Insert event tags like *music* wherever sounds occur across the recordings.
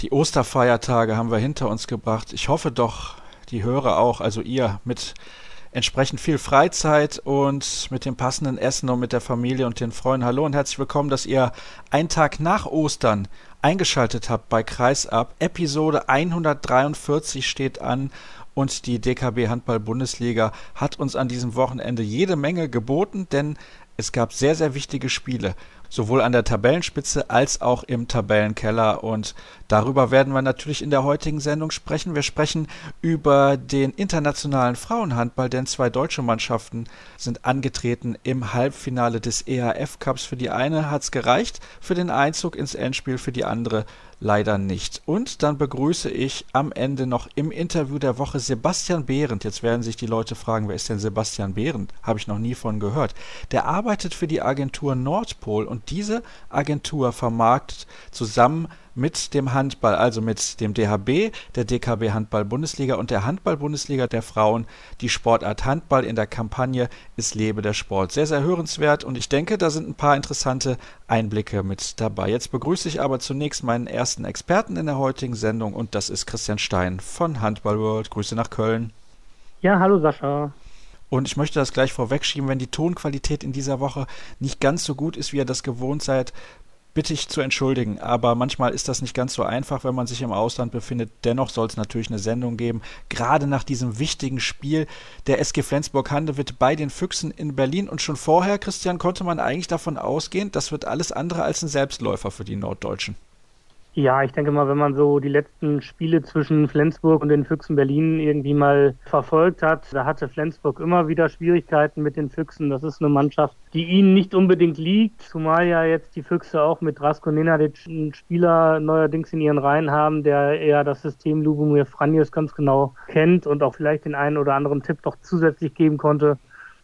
Die Osterfeiertage haben wir hinter uns gebracht. Ich hoffe doch, die Hörer auch, also ihr, mit entsprechend viel Freizeit und mit dem passenden Essen und mit der Familie und den Freunden. Hallo und herzlich willkommen, dass ihr einen Tag nach Ostern eingeschaltet habt bei Kreisab. Episode 143 steht an und die DKB Handball Bundesliga hat uns an diesem Wochenende jede Menge geboten, denn es gab sehr, sehr wichtige Spiele sowohl an der Tabellenspitze als auch im Tabellenkeller. Und darüber werden wir natürlich in der heutigen Sendung sprechen. Wir sprechen über den internationalen Frauenhandball, denn zwei deutsche Mannschaften sind angetreten im Halbfinale des EHF Cups. Für die eine hat es gereicht, für den Einzug ins Endspiel, für die andere leider nicht. Und dann begrüße ich am Ende noch im Interview der Woche Sebastian Behrendt. Jetzt werden sich die Leute fragen, wer ist denn Sebastian Behrendt? Habe ich noch nie von gehört. Der arbeitet für die Agentur Nordpol und diese Agentur vermarktet zusammen mit dem Handball, also mit dem DHB, der DKB Handball Bundesliga und der Handball Bundesliga der Frauen. Die Sportart Handball in der Kampagne ist Lebe der Sport. Sehr, sehr hörenswert und ich denke, da sind ein paar interessante Einblicke mit dabei. Jetzt begrüße ich aber zunächst meinen ersten Experten in der heutigen Sendung und das ist Christian Stein von Handball World. Grüße nach Köln. Ja, hallo Sascha. Und ich möchte das gleich vorwegschieben, wenn die Tonqualität in dieser Woche nicht ganz so gut ist, wie ihr das gewohnt seid, bitte ich zu entschuldigen, aber manchmal ist das nicht ganz so einfach, wenn man sich im Ausland befindet. Dennoch soll es natürlich eine Sendung geben, gerade nach diesem wichtigen Spiel der SG Flensburg-Handewitt bei den Füchsen in Berlin. Und schon vorher, Christian, konnte man eigentlich davon ausgehen, das wird alles andere als ein Selbstläufer für die Norddeutschen. Ja, ich denke mal, wenn man so die letzten Spiele zwischen Flensburg und den Füchsen Berlin irgendwie mal verfolgt hat, da hatte Flensburg immer wieder Schwierigkeiten mit den Füchsen. Das ist eine Mannschaft, die ihnen nicht unbedingt liegt, zumal ja jetzt die Füchse auch mit Rasko Nenadic einen Spieler neuerdings in ihren Reihen haben, der eher das System Lubomir Franjes ganz genau kennt und auch vielleicht den einen oder anderen Tipp doch zusätzlich geben konnte.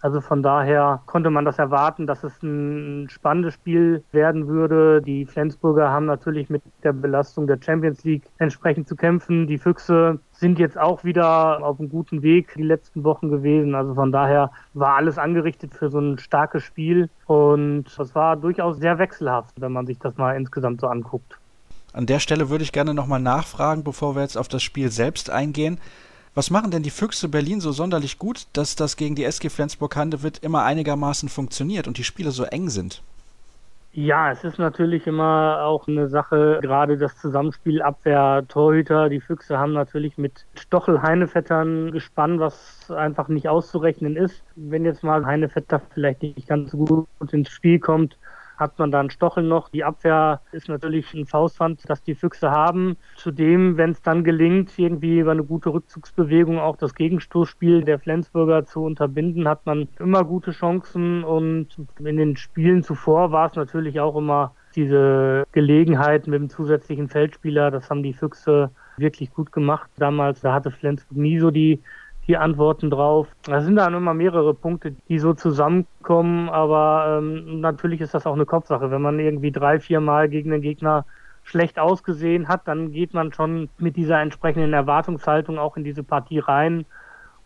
Also von daher konnte man das erwarten, dass es ein spannendes Spiel werden würde. Die Flensburger haben natürlich mit der Belastung der Champions League entsprechend zu kämpfen. Die Füchse sind jetzt auch wieder auf einem guten Weg die letzten Wochen gewesen. Also von daher war alles angerichtet für so ein starkes Spiel. Und das war durchaus sehr wechselhaft, wenn man sich das mal insgesamt so anguckt. An der Stelle würde ich gerne nochmal nachfragen, bevor wir jetzt auf das Spiel selbst eingehen. Was machen denn die Füchse Berlin so sonderlich gut, dass das gegen die SG Flensburg-Handewitt immer einigermaßen funktioniert und die Spiele so eng sind? Ja, es ist natürlich immer auch eine Sache, gerade das Zusammenspiel Abwehr-Torhüter. Die Füchse haben natürlich mit Stochel-Heinefettern gespannt, was einfach nicht auszurechnen ist. Wenn jetzt mal Heinefetter vielleicht nicht ganz so gut ins Spiel kommt, hat man da einen Stochel noch. Die Abwehr ist natürlich ein Faustpfand, das die Füchse haben. Zudem, wenn es dann gelingt, irgendwie über eine gute Rückzugsbewegung auch das Gegenstoßspiel der Flensburger zu unterbinden, hat man immer gute Chancen. Und in den Spielen zuvor war es natürlich auch immer diese Gelegenheit mit dem zusätzlichen Feldspieler. Das haben die Füchse wirklich gut gemacht. Damals, da hatte Flensburg nie so die die Antworten drauf. Da sind dann immer mehrere Punkte, die so zusammenkommen, aber ähm, natürlich ist das auch eine Kopfsache. Wenn man irgendwie drei, vier Mal gegen den Gegner schlecht ausgesehen hat, dann geht man schon mit dieser entsprechenden Erwartungshaltung auch in diese Partie rein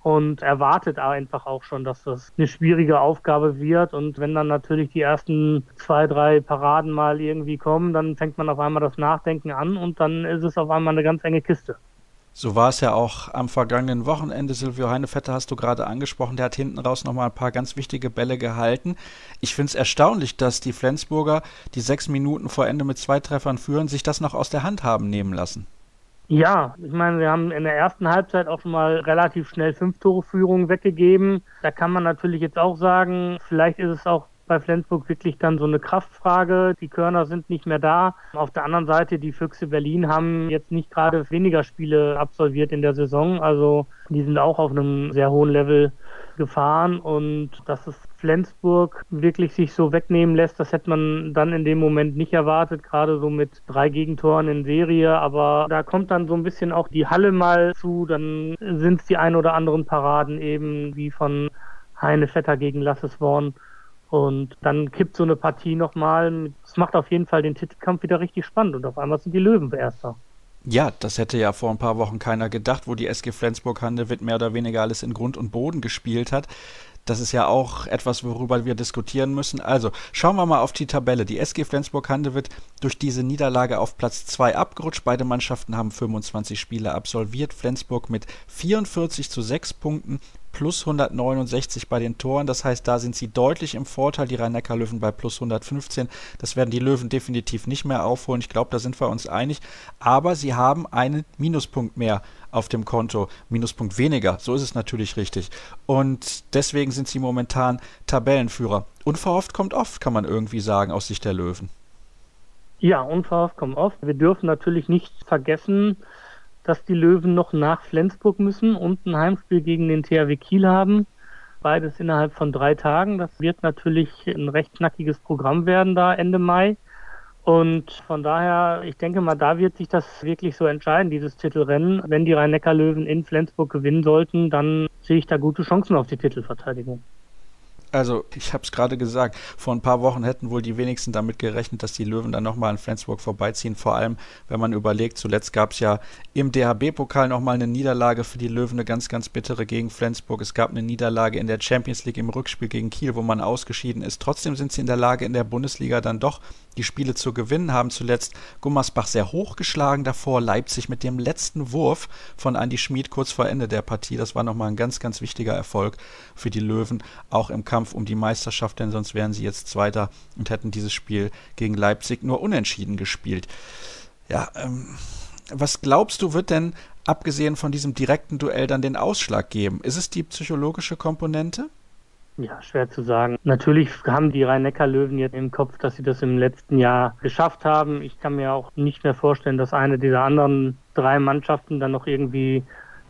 und erwartet einfach auch schon, dass das eine schwierige Aufgabe wird. Und wenn dann natürlich die ersten zwei, drei Paraden mal irgendwie kommen, dann fängt man auf einmal das Nachdenken an und dann ist es auf einmal eine ganz enge Kiste. So war es ja auch am vergangenen Wochenende. Silvio Heinevetter hast du gerade angesprochen. Der hat hinten raus nochmal ein paar ganz wichtige Bälle gehalten. Ich finde es erstaunlich, dass die Flensburger, die sechs Minuten vor Ende mit zwei Treffern führen, sich das noch aus der Hand haben nehmen lassen. Ja, ich meine, wir haben in der ersten Halbzeit auch schon mal relativ schnell fünf Tore Führung weggegeben. Da kann man natürlich jetzt auch sagen, vielleicht ist es auch bei Flensburg wirklich dann so eine Kraftfrage. Die Körner sind nicht mehr da. Auf der anderen Seite, die Füchse Berlin haben jetzt nicht gerade weniger Spiele absolviert in der Saison. Also die sind auch auf einem sehr hohen Level gefahren und dass es Flensburg wirklich sich so wegnehmen lässt, das hätte man dann in dem Moment nicht erwartet, gerade so mit drei Gegentoren in Serie. Aber da kommt dann so ein bisschen auch die Halle mal zu, dann sind es die ein oder anderen Paraden eben wie von Heine Vetter gegen Lasses Worn und dann kippt so eine Partie nochmal. Es macht auf jeden Fall den Titelkampf wieder richtig spannend und auf einmal sind die Löwen Erster. Ja, das hätte ja vor ein paar Wochen keiner gedacht, wo die SG Flensburg-Handewitt mehr oder weniger alles in Grund und Boden gespielt hat. Das ist ja auch etwas, worüber wir diskutieren müssen. Also schauen wir mal auf die Tabelle. Die SG Flensburg-Handewitt durch diese Niederlage auf Platz 2 abgerutscht. Beide Mannschaften haben 25 Spiele absolviert. Flensburg mit 44 zu 6 Punkten plus 169 bei den Toren. Das heißt, da sind sie deutlich im Vorteil. Die Rhein-Neckar-Löwen bei plus 115. Das werden die Löwen definitiv nicht mehr aufholen. Ich glaube, da sind wir uns einig. Aber sie haben einen Minuspunkt mehr auf dem Konto. Minuspunkt weniger. So ist es natürlich richtig. Und deswegen sind sie momentan Tabellenführer. Unverhofft kommt oft, kann man irgendwie sagen, aus Sicht der Löwen. Ja, unverhofft kommt oft. Wir dürfen natürlich nicht vergessen, dass die Löwen noch nach Flensburg müssen und ein Heimspiel gegen den THW Kiel haben. Beides innerhalb von drei Tagen. Das wird natürlich ein recht knackiges Programm werden da Ende Mai. Und von daher, ich denke mal, da wird sich das wirklich so entscheiden, dieses Titelrennen. Wenn die Rhein-Neckar-Löwen in Flensburg gewinnen sollten, dann sehe ich da gute Chancen auf die Titelverteidigung. Also, ich habe es gerade gesagt, vor ein paar Wochen hätten wohl die wenigsten damit gerechnet, dass die Löwen dann nochmal an Flensburg vorbeiziehen. Vor allem, wenn man überlegt, zuletzt gab es ja im DHB-Pokal nochmal eine Niederlage für die Löwen, eine ganz, ganz bittere gegen Flensburg. Es gab eine Niederlage in der Champions League im Rückspiel gegen Kiel, wo man ausgeschieden ist. Trotzdem sind sie in der Lage, in der Bundesliga dann doch die Spiele zu gewinnen, haben zuletzt Gummersbach sehr hoch geschlagen, davor Leipzig mit dem letzten Wurf von Andy Schmid kurz vor Ende der Partie. Das war nochmal ein ganz, ganz wichtiger Erfolg für die Löwen, auch im Kampf um die Meisterschaft, denn sonst wären sie jetzt Zweiter und hätten dieses Spiel gegen Leipzig nur unentschieden gespielt. Ja, ähm, was glaubst du, wird denn abgesehen von diesem direkten Duell dann den Ausschlag geben? Ist es die psychologische Komponente? Ja, schwer zu sagen. Natürlich haben die Rhein-Neckar-Löwen jetzt im Kopf, dass sie das im letzten Jahr geschafft haben. Ich kann mir auch nicht mehr vorstellen, dass eine dieser anderen drei Mannschaften dann noch irgendwie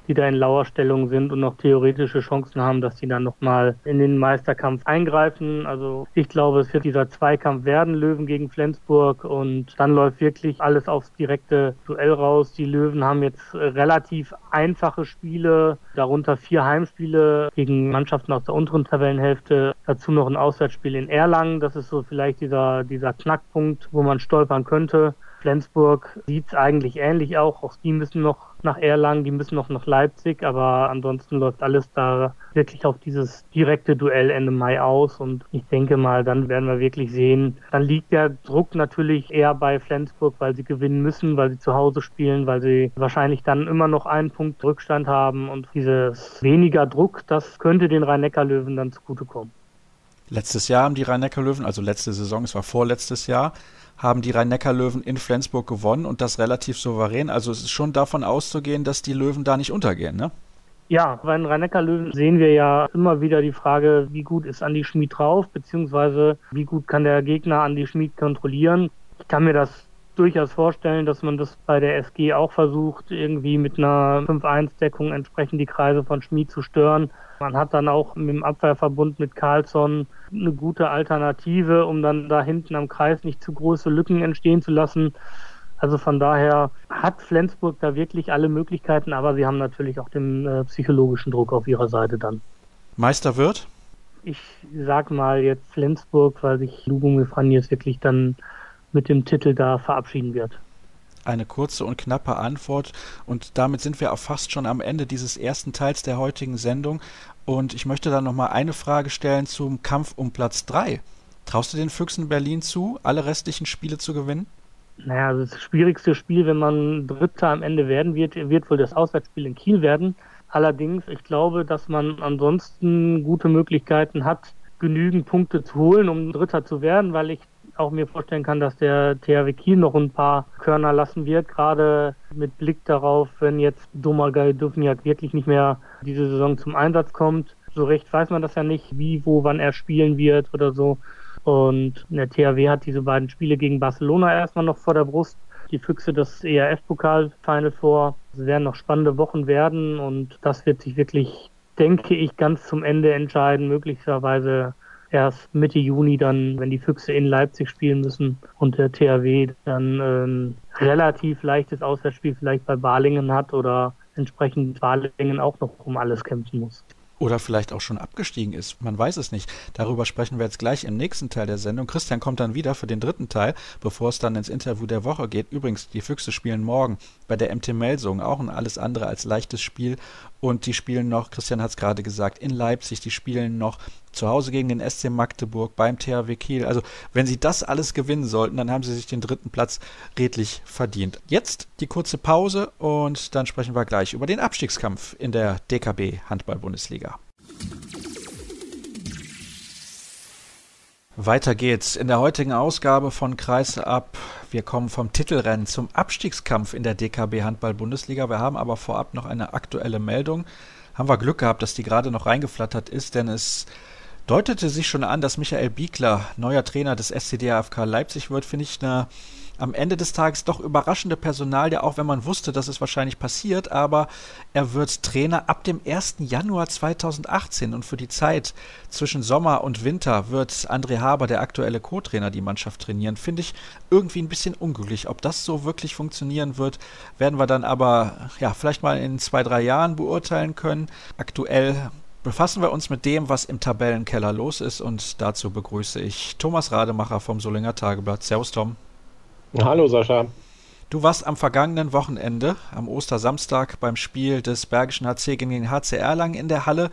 die da in Lauerstellung sind und noch theoretische Chancen haben, dass die dann nochmal in den Meisterkampf eingreifen. Also ich glaube, es wird dieser Zweikampf werden, Löwen gegen Flensburg und dann läuft wirklich alles aufs direkte Duell raus. Die Löwen haben jetzt relativ einfache Spiele, darunter vier Heimspiele gegen Mannschaften aus der unteren Tabellenhälfte, dazu noch ein Auswärtsspiel in Erlangen. Das ist so vielleicht dieser, dieser Knackpunkt, wo man stolpern könnte. Flensburg sieht es eigentlich ähnlich auch. Auch die müssen noch nach Erlangen, die müssen noch nach Leipzig, aber ansonsten läuft alles da wirklich auf dieses direkte Duell Ende Mai aus und ich denke mal, dann werden wir wirklich sehen, dann liegt der Druck natürlich eher bei Flensburg, weil sie gewinnen müssen, weil sie zu Hause spielen, weil sie wahrscheinlich dann immer noch einen Punkt Rückstand haben und dieses weniger Druck, das könnte den Rhein-Neckar-Löwen dann zugutekommen. Letztes Jahr haben die Rhein-Neckar-Löwen, also letzte Saison, es war vorletztes Jahr, haben die Rhein-Neckar-Löwen in Flensburg gewonnen und das relativ souverän. Also es ist schon davon auszugehen, dass die Löwen da nicht untergehen, ne? Ja, bei den Rhein-Neckar-Löwen sehen wir ja immer wieder die Frage, wie gut ist Andi Schmid drauf, beziehungsweise wie gut kann der Gegner Andi Schmid kontrollieren. Ich kann mir das durchaus vorstellen, dass man das bei der SG auch versucht, irgendwie mit einer 5-1-Deckung entsprechend die Kreise von Schmid zu stören. Man hat dann auch mit dem Abwehrverbund mit Carlsson eine gute Alternative, um dann da hinten am Kreis nicht zu große Lücken entstehen zu lassen. Also von daher hat Flensburg da wirklich alle Möglichkeiten, aber sie haben natürlich auch den äh, psychologischen Druck auf ihrer Seite dann. Meister wird? Ich sag mal jetzt Flensburg, weil sich Lubomir Franjes wirklich dann mit dem Titel da verabschieden wird eine kurze und knappe Antwort. Und damit sind wir auch fast schon am Ende dieses ersten Teils der heutigen Sendung. Und ich möchte dann nochmal eine Frage stellen zum Kampf um Platz 3. Traust du den Füchsen Berlin zu, alle restlichen Spiele zu gewinnen? Naja, also das schwierigste Spiel, wenn man Dritter am Ende werden wird, wird wohl das Auswärtsspiel in Kiel werden. Allerdings, ich glaube, dass man ansonsten gute Möglichkeiten hat, genügend Punkte zu holen, um Dritter zu werden, weil ich auch mir vorstellen kann, dass der THW Kiel noch ein paar Körner lassen wird, gerade mit Blick darauf, wenn jetzt Domagoj Duvniak wirklich nicht mehr diese Saison zum Einsatz kommt. So recht weiß man das ja nicht, wie, wo, wann er spielen wird oder so. Und der THW hat diese beiden Spiele gegen Barcelona erstmal noch vor der Brust. Die Füchse das ERF-Pokal-Final vor. Es werden noch spannende Wochen werden und das wird sich wirklich, denke ich, ganz zum Ende entscheiden. Möglicherweise erst Mitte Juni dann, wenn die Füchse in Leipzig spielen müssen und der THW dann ähm, relativ leichtes Auswärtsspiel vielleicht bei Balingen hat oder entsprechend Balingen auch noch um alles kämpfen muss. oder vielleicht auch schon abgestiegen ist. Man weiß es nicht. Darüber sprechen wir jetzt gleich im nächsten Teil der Sendung. Christian kommt dann wieder für den dritten Teil, bevor es dann ins Interview der Woche geht. Übrigens, die Füchse spielen morgen bei der MT Melsung auch ein alles andere als leichtes Spiel. Und die spielen noch, Christian hat es gerade gesagt, in Leipzig. Die spielen noch zu Hause gegen den SC Magdeburg beim THW Kiel. Also, wenn sie das alles gewinnen sollten, dann haben sie sich den dritten Platz redlich verdient. Jetzt die kurze Pause und dann sprechen wir gleich über den Abstiegskampf in der DKB Handball-Bundesliga. Weiter geht's in der heutigen Ausgabe von Kreise ab. Wir kommen vom Titelrennen zum Abstiegskampf in der DKB Handball Bundesliga. Wir haben aber vorab noch eine aktuelle Meldung. Haben wir Glück gehabt, dass die gerade noch reingeflattert ist, denn es deutete sich schon an, dass Michael Biegler neuer Trainer des SCDAFK Leipzig wird. Finde ich eine am Ende des Tages doch überraschende Personalie, auch wenn man wusste, dass es wahrscheinlich passiert, aber er wird Trainer ab dem 1. Januar 2018 und für die Zeit zwischen Sommer und Winter wird André Haber, der aktuelle Co-Trainer, die Mannschaft trainieren. Finde ich irgendwie ein bisschen unglücklich. Ob das so wirklich funktionieren wird, werden wir dann aber ja vielleicht mal in zwei, drei Jahren beurteilen können. Aktuell befassen wir uns mit dem, was im Tabellenkeller los ist und dazu begrüße ich Thomas Rademacher vom Solinger Tageblatt. Servus Tom. Hallo Sascha. Du warst am vergangenen Wochenende, am Ostersamstag, beim Spiel des Bergischen HC gegen den HC Erlangen in der Halle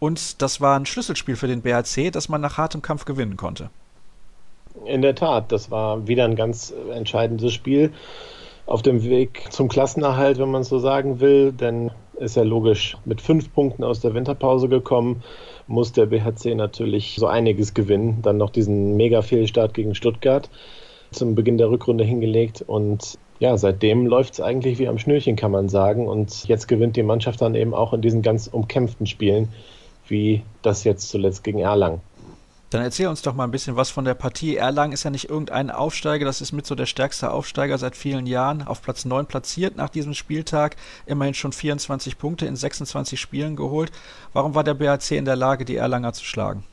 und das war ein Schlüsselspiel für den BHC, das man nach hartem Kampf gewinnen konnte. In der Tat, das war wieder ein ganz entscheidendes Spiel auf dem Weg zum Klassenerhalt, wenn man so sagen will, denn ist ja logisch, mit fünf Punkten aus der Winterpause gekommen, muss der BHC natürlich so einiges gewinnen. Dann noch diesen Mega-Fehlstart gegen Stuttgart zum Beginn der Rückrunde hingelegt und ja, seitdem läuft es eigentlich wie am Schnürchen, kann man sagen. Und jetzt gewinnt die Mannschaft dann eben auch in diesen ganz umkämpften Spielen, wie das jetzt zuletzt gegen Erlangen. Dann erzähl uns doch mal ein bisschen was von der Partie. Erlangen ist ja nicht irgendein Aufsteiger, das ist mit so der stärkste Aufsteiger seit vielen Jahren. Auf Platz 9 platziert nach diesem Spieltag. Immerhin schon 24 Punkte in 26 Spielen geholt. Warum war der BAC in der Lage, die Erlanger zu schlagen?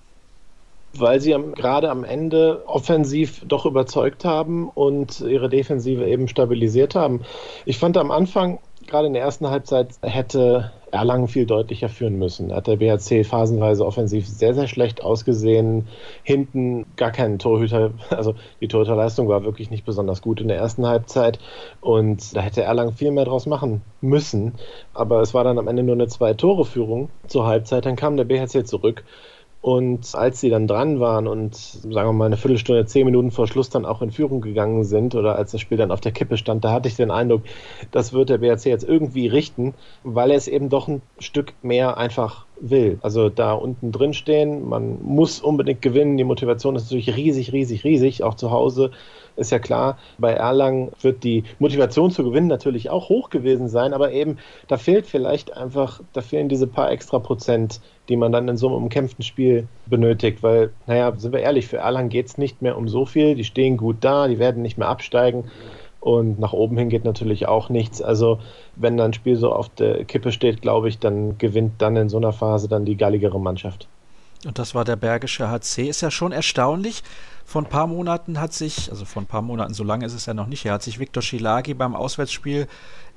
weil sie am, gerade am Ende offensiv doch überzeugt haben und ihre Defensive eben stabilisiert haben. Ich fand am Anfang, gerade in der ersten Halbzeit, hätte Erlangen viel deutlicher führen müssen. Hat der BHC phasenweise offensiv sehr, sehr schlecht ausgesehen. Hinten gar keinen Torhüter. *laughs* Also die Torhüterleistung war wirklich nicht besonders gut in der ersten Halbzeit. Und da hätte Erlangen viel mehr draus machen müssen. Aber es war dann am Ende nur eine Zwei-Tore-Führung zur Halbzeit. Dann kam der BHC zurück und als sie dann dran waren und sagen wir mal eine Viertelstunde, zehn Minuten vor Schluss dann auch in Führung gegangen sind oder als das Spiel dann auf der Kippe stand, da hatte ich den Eindruck, das wird der BRC jetzt irgendwie richten, weil er es eben doch ein Stück mehr einfach will. Also da unten drin stehen, man muss unbedingt gewinnen, die Motivation ist natürlich riesig, riesig, riesig, auch zu Hause ist ja klar, bei Erlangen wird die Motivation zu gewinnen natürlich auch hoch gewesen sein, aber eben da fehlt vielleicht einfach, da fehlen diese paar extra Prozent, die man dann in so einem umkämpften Spiel benötigt, weil, naja, sind wir ehrlich, für Erlangen geht es nicht mehr um so viel, die stehen gut da, die werden nicht mehr absteigen. Und nach oben hin geht natürlich auch nichts. Also wenn dann ein Spiel so auf der Kippe steht, glaube ich, dann gewinnt dann in so einer Phase dann die galligere Mannschaft. Und das war der Bergische HC. Ist ja schon erstaunlich, vor ein paar Monaten hat sich, also vor ein paar Monaten, so lange ist es ja noch nicht her, hat sich Viktor Schilagi beim Auswärtsspiel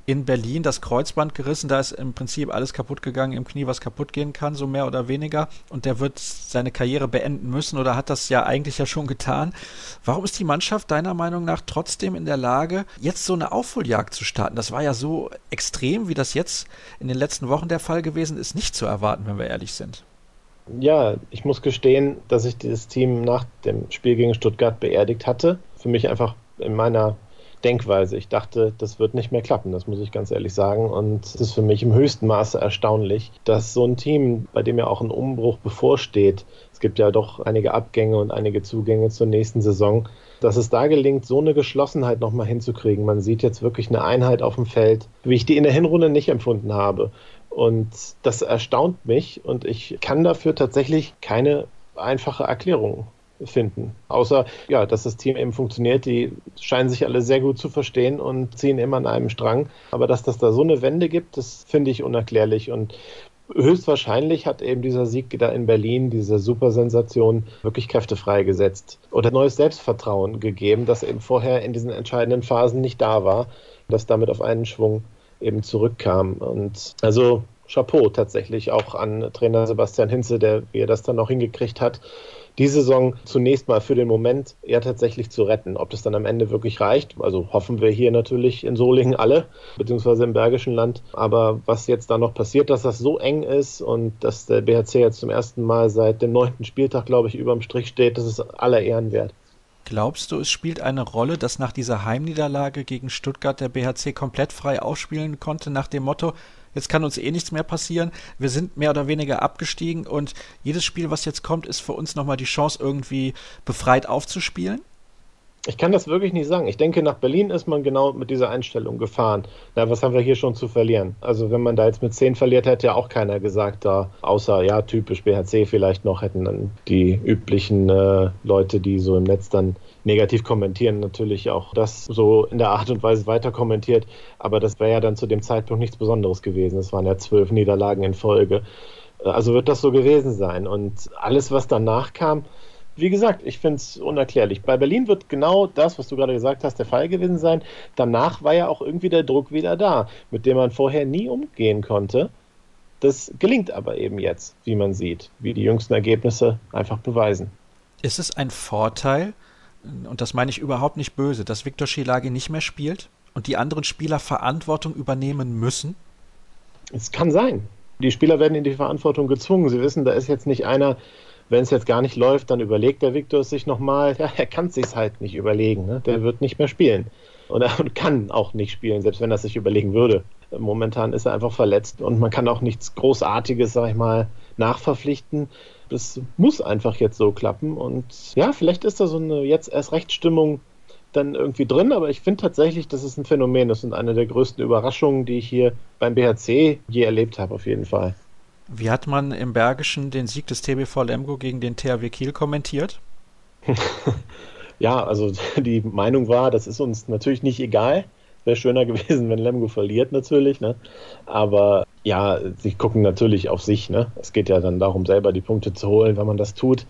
in Berlin das Kreuzband gerissen. Da ist im Prinzip alles kaputt gegangen im Knie, was kaputt gehen kann, so mehr oder weniger. Und der wird seine Karriere beenden müssen oder hat das ja eigentlich ja schon getan. Warum ist die Mannschaft deiner Meinung nach trotzdem in der Lage, jetzt so eine Aufholjagd zu starten? Das war ja so extrem, wie das jetzt in den letzten Wochen der Fall gewesen ist, nicht zu erwarten, wenn wir ehrlich sind. Ja, ich muss gestehen, dass ich dieses Team nach dem Spiel gegen Stuttgart beerdigt hatte. Für mich einfach in meiner Denkweise. Ich dachte, das wird nicht mehr klappen, das muss ich ganz ehrlich sagen. Und es ist für mich im höchsten Maße erstaunlich, dass so ein Team, bei dem ja auch ein Umbruch bevorsteht, es gibt ja doch einige Abgänge und einige Zugänge zur nächsten Saison, dass es da gelingt, so eine Geschlossenheit nochmal hinzukriegen. Man sieht jetzt wirklich eine Einheit auf dem Feld, wie ich die in der Hinrunde nicht empfunden habe. Und das erstaunt mich und ich kann dafür tatsächlich keine einfache Erklärung finden. Außer, ja, dass das Team eben funktioniert. Die scheinen sich alle sehr gut zu verstehen und ziehen immer an einem Strang. Aber dass das da so eine Wende gibt, das finde ich unerklärlich. Und höchstwahrscheinlich hat eben dieser Sieg da in Berlin, diese Supersensation, wirklich Kräfte freigesetzt oder neues Selbstvertrauen gegeben, das eben vorher in diesen entscheidenden Phasen nicht da war, das damit auf einen Schwung eben zurückkam. Und also Chapeau tatsächlich auch an Trainer Sebastian Hinze, der, wie er das dann noch hingekriegt hat, die Saison zunächst mal für den Moment ja tatsächlich zu retten. Ob das dann am Ende wirklich reicht, also hoffen wir hier natürlich in Solingen alle, beziehungsweise im Bergischen Land. Aber was jetzt da noch passiert, dass das so eng ist und dass der BHC jetzt zum ersten Mal seit dem neunten Spieltag, glaube ich, überm Strich steht, das ist aller Ehren wert. Glaubst du, es spielt eine Rolle, dass nach dieser Heimniederlage gegen Stuttgart der BHC komplett frei aufspielen konnte, nach dem Motto, jetzt kann uns eh nichts mehr passieren, wir sind mehr oder weniger abgestiegen und jedes Spiel, was jetzt kommt, ist für uns nochmal die Chance, irgendwie befreit aufzuspielen? Ich kann das wirklich nicht sagen. Ich denke, nach Berlin ist man genau mit dieser Einstellung gefahren. Na, was haben wir hier schon zu verlieren? Also, wenn man da jetzt mit 10 verliert, hätte ja auch keiner gesagt, da, außer, ja, typisch BHC vielleicht noch, hätten dann die üblichen äh, Leute, die so im Netz dann negativ kommentieren, natürlich auch das so in der Art und Weise weiter kommentiert. Aber das wäre ja dann zu dem Zeitpunkt nichts Besonderes gewesen. Es waren ja zwölf Niederlagen in Folge. Also wird das so gewesen sein. Und alles, was danach kam, wie gesagt, ich finde es unerklärlich. Bei Berlin wird genau das, was du gerade gesagt hast, der Fall gewesen sein. Danach war ja auch irgendwie der Druck wieder da, mit dem man vorher nie umgehen konnte. Das gelingt aber eben jetzt, wie man sieht, wie die jüngsten Ergebnisse einfach beweisen. Ist es ein Vorteil, und das meine ich überhaupt nicht böse, dass Viktor Schilagi nicht mehr spielt und die anderen Spieler Verantwortung übernehmen müssen? Es kann sein. Die Spieler werden in die Verantwortung gezwungen. Sie wissen, da ist jetzt nicht einer, wenn es jetzt gar nicht läuft, dann überlegt der Viktor es sich nochmal. Ja, er kann es sich halt nicht überlegen. Ne? Der wird nicht mehr spielen. Und er *laughs* kann auch nicht spielen, selbst wenn er es sich überlegen würde. Momentan ist er einfach verletzt und man kann auch nichts Großartiges, sag ich mal, nachverpflichten. Das muss einfach jetzt so klappen. Und ja, vielleicht ist da so eine jetzt erst Rechtsstimmung dann irgendwie drin, aber ich finde tatsächlich, das ist ein Phänomen. Das sind eine der größten Überraschungen, die ich hier beim BHC je erlebt habe, auf jeden Fall. Wie hat man im Bergischen den Sieg des TBV Lemgo gegen den THW Kiel kommentiert? *laughs* ja, also *laughs* die Meinung war, das ist uns natürlich nicht egal. Wäre schöner gewesen, wenn Lemgo verliert, natürlich. Ne? Aber ja, sie gucken natürlich auf sich. Ne? Es geht ja dann darum, selber die Punkte zu holen. Wenn man das tut,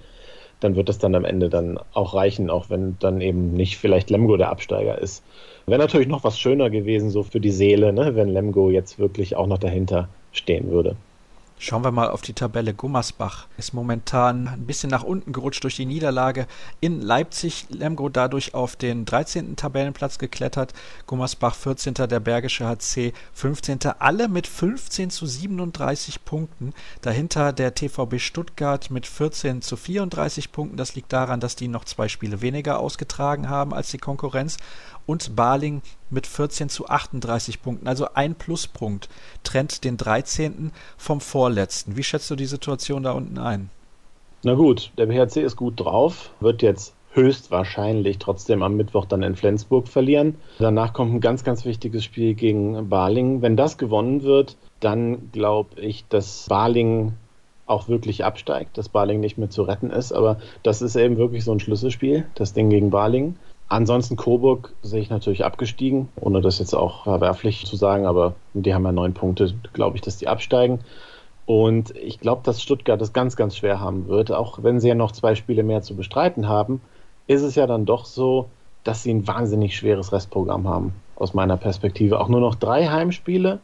dann wird es dann am Ende dann auch reichen, auch wenn dann eben nicht vielleicht Lemgo der Absteiger ist. Wäre natürlich noch was schöner gewesen, so für die Seele, ne? wenn Lemgo jetzt wirklich auch noch dahinter stehen würde. Schauen wir mal auf die Tabelle. Gummersbach ist momentan ein bisschen nach unten gerutscht durch die Niederlage in Leipzig. Lemgo dadurch auf den 13. Tabellenplatz geklettert. Gummersbach 14. Der Bergische HC 15. Alle mit 15 zu 37 Punkten. Dahinter der TVB Stuttgart mit 14 zu 34 Punkten. Das liegt daran, dass die noch zwei Spiele weniger ausgetragen haben als die Konkurrenz und Baling mit 14 zu 38 Punkten, also ein Pluspunkt, trennt den 13. vom Vorletzten. Wie schätzt du die Situation da unten ein? Na gut, der BHC ist gut drauf, wird jetzt höchstwahrscheinlich trotzdem am Mittwoch dann in Flensburg verlieren. Danach kommt ein ganz, ganz wichtiges Spiel gegen Baling. Wenn das gewonnen wird, dann glaube ich, dass Baling auch wirklich absteigt, dass Baling nicht mehr zu retten ist. Aber das ist eben wirklich so ein Schlüsselspiel, das Ding gegen Baling. Ansonsten Coburg sehe ich natürlich abgestiegen, ohne das jetzt auch verwerflich zu sagen, aber die haben ja neun Punkte, glaube ich, dass die absteigen. Und ich glaube, dass Stuttgart es ganz, ganz schwer haben wird. Auch wenn sie ja noch zwei Spiele mehr zu bestreiten haben, ist es ja dann doch so, dass sie ein wahnsinnig schweres Restprogramm haben, aus meiner Perspektive. Auch nur noch drei Heimspiele,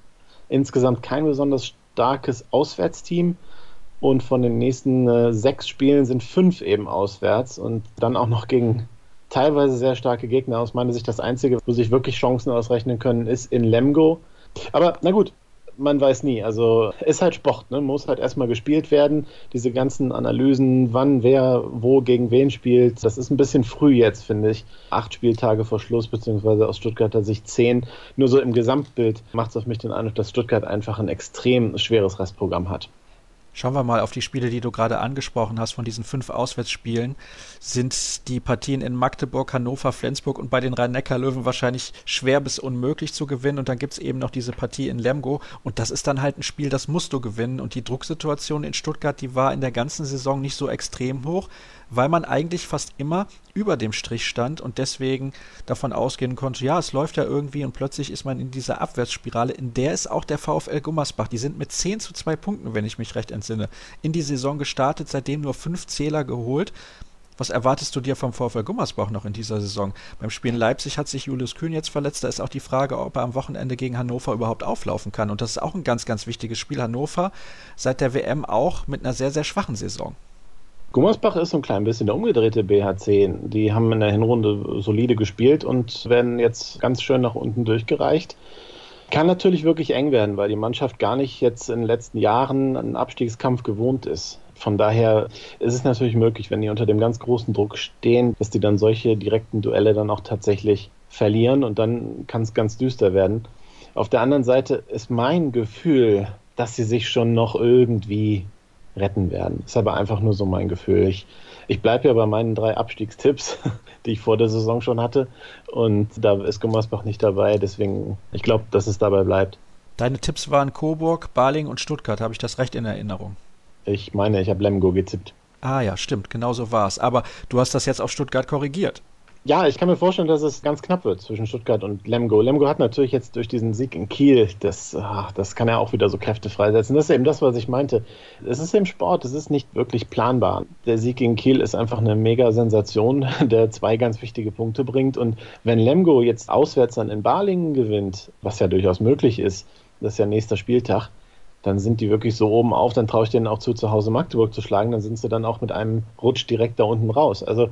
insgesamt kein besonders starkes Auswärtsteam. Und von den nächsten äh, sechs Spielen sind fünf eben auswärts und dann auch noch gegen teilweise sehr starke Gegner. Aus meiner Sicht das Einzige, wo sich wirklich Chancen ausrechnen können, ist in Lemgo. Aber na gut, man weiß nie. Also ist halt Sport, ne? muss halt erstmal gespielt werden. Diese ganzen Analysen, wann, wer, wo, gegen wen spielt, das ist ein bisschen früh jetzt, finde ich. Acht Spieltage vor Schluss, beziehungsweise aus Stuttgarter Sicht zehn. Nur so im Gesamtbild macht es auf mich den Eindruck, dass Stuttgart einfach ein extrem schweres Restprogramm hat. Schauen wir mal auf die Spiele, die du gerade angesprochen hast. Von diesen fünf Auswärtsspielen sind die Partien in Magdeburg, Hannover, Flensburg und bei den Rhein-Neckar-Löwen wahrscheinlich schwer bis unmöglich zu gewinnen. Und dann gibt es eben noch diese Partie in Lemgo. Und das ist dann halt ein Spiel, das musst du gewinnen. Und die Drucksituation in Stuttgart, die war in der ganzen Saison nicht so extrem hoch weil man eigentlich fast immer über dem Strich stand und deswegen davon ausgehen konnte, ja, es läuft ja irgendwie und plötzlich ist man in dieser Abwärtsspirale, in der ist auch der VfL Gummersbach. Die sind mit 10 zu 2 Punkten, wenn ich mich recht entsinne, in die Saison gestartet, seitdem nur fünf Zähler geholt. Was erwartest du dir vom VfL Gummersbach noch in dieser Saison? Beim Spiel in Leipzig hat sich Julius Kühn jetzt verletzt. Da ist auch die Frage, ob er am Wochenende gegen Hannover überhaupt auflaufen kann. Und das ist auch ein ganz, ganz wichtiges Spiel. Hannover seit der WM auch mit einer sehr, sehr schwachen Saison. Gummersbach ist so ein klein bisschen der umgedrehte BHC. Die haben in der Hinrunde solide gespielt und werden jetzt ganz schön nach unten durchgereicht. Kann natürlich wirklich eng werden, weil die Mannschaft gar nicht jetzt in den letzten Jahren einen Abstiegskampf gewohnt ist. Von daher ist es natürlich möglich, wenn die unter dem ganz großen Druck stehen, dass die dann solche direkten Duelle dann auch tatsächlich verlieren und dann kann es ganz düster werden. Auf der anderen Seite ist mein Gefühl, dass sie sich schon noch irgendwie retten werden. Ist aber einfach nur so mein Gefühl. Ich, ich bleibe ja bei meinen drei Abstiegstipps, *laughs* die ich vor der Saison schon hatte. Und da ist Gummersbach nicht dabei. Deswegen, ich glaube, dass es dabei bleibt. Deine Tipps waren Coburg, Baling und Stuttgart. Habe ich das recht in Erinnerung? Ich meine, ich habe Lemgo getippt. Ah ja, stimmt, genau so war es. Aber du hast das jetzt auf Stuttgart korrigiert. Ja, ich kann mir vorstellen, dass es ganz knapp wird zwischen Stuttgart und Lemgo. Lemgo hat natürlich jetzt durch diesen Sieg in Kiel, das, ach, das kann ja auch wieder so Kräfte freisetzen. Das ist eben das, was ich meinte. Es ist im Sport, es ist nicht wirklich planbar. Der Sieg in Kiel ist einfach eine mega Sensation, *laughs* der zwei ganz wichtige Punkte bringt. Und wenn Lemgo jetzt auswärts dann in Balingen gewinnt, was ja durchaus möglich ist, das ist ja nächster Spieltag, dann sind die wirklich so oben auf, dann traue ich denen auch zu, zu Hause Magdeburg zu schlagen, dann sind sie dann auch mit einem Rutsch direkt da unten raus. Also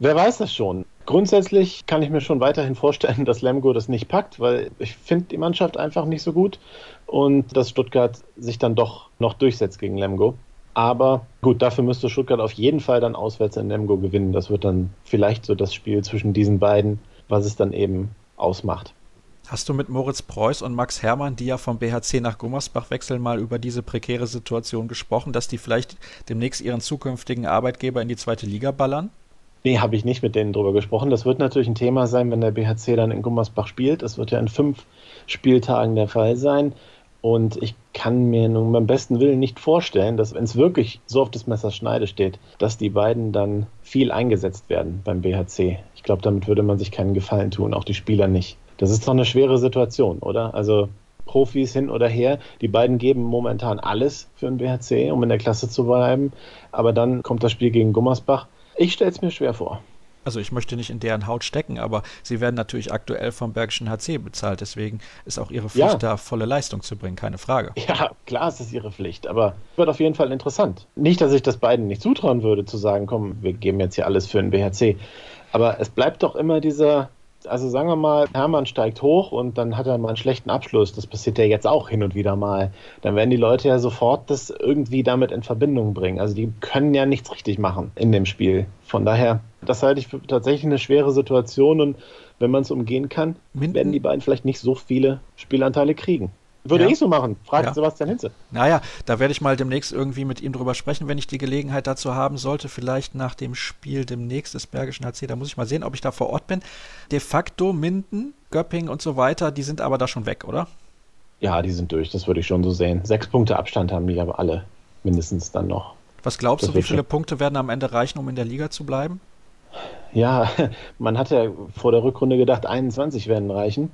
wer weiß das schon. Grundsätzlich kann ich mir schon weiterhin vorstellen, dass Lemgo das nicht packt, weil ich finde die Mannschaft einfach nicht so gut und dass Stuttgart sich dann doch noch durchsetzt gegen Lemgo. Aber gut, dafür müsste Stuttgart auf jeden Fall dann auswärts in Lemgo gewinnen. Das wird dann vielleicht so das Spiel zwischen diesen beiden, was es dann eben ausmacht. Hast du mit Moritz Preuß und Max Hermann, die ja vom BHC nach Gummersbach wechseln, mal über diese prekäre Situation gesprochen, dass die vielleicht demnächst ihren zukünftigen Arbeitgeber in die zweite Liga ballern? Nee, habe ich nicht mit denen drüber gesprochen. Das wird natürlich ein Thema sein, wenn der BHC dann in Gummersbach spielt. Das wird ja in fünf Spieltagen der Fall sein. Und ich kann mir nun beim besten Willen nicht vorstellen, dass wenn es wirklich so auf das Messer Schneide steht, dass die beiden dann viel eingesetzt werden beim BHC. Ich glaube, damit würde man sich keinen Gefallen tun, auch die Spieler nicht. Das ist doch eine schwere Situation, oder? Also Profis hin oder her. Die beiden geben momentan alles für den BHC, um in der Klasse zu bleiben. Aber dann kommt das Spiel gegen Gummersbach ich stelle es mir schwer vor. Also ich möchte nicht in deren Haut stecken, aber sie werden natürlich aktuell vom Bergischen HC bezahlt. Deswegen ist auch ihre Pflicht, ja. da volle Leistung zu bringen, keine Frage. Ja, klar ist es ihre Pflicht, aber wird auf jeden Fall interessant. Nicht, dass ich das beiden nicht zutrauen würde, zu sagen, komm, wir geben jetzt hier alles für den BHC. Aber es bleibt doch immer dieser, also sagen wir mal, Hermann steigt hoch und dann hat er mal einen schlechten Abschluss. Das passiert ja jetzt auch hin und wieder mal. Dann werden die Leute ja sofort das irgendwie damit in Verbindung bringen. Also die können ja nichts richtig machen in dem Spiel. Von daher, das halte ich für tatsächlich eine schwere Situation und wenn man es umgehen kann, Minden. werden die beiden vielleicht nicht so viele Spielanteile kriegen. Würde ja. ich so machen. Fragt ja. Sebastian Hinze. Naja, da werde ich mal demnächst irgendwie mit ihm drüber sprechen, wenn ich die Gelegenheit dazu haben sollte. Vielleicht nach dem Spiel demnächst des Bergischen HC. Da muss ich mal sehen, ob ich da vor Ort bin. De facto Minden, Göpping und so weiter, die sind aber da schon weg, oder? Ja, die sind durch. Das würde ich schon so sehen. Sechs Punkte Abstand haben die aber alle mindestens dann noch. Was glaubst das du, wie viele schon... Punkte werden am Ende reichen, um in der Liga zu bleiben? Ja, *laughs* man hat ja vor der Rückrunde gedacht, 21 werden reichen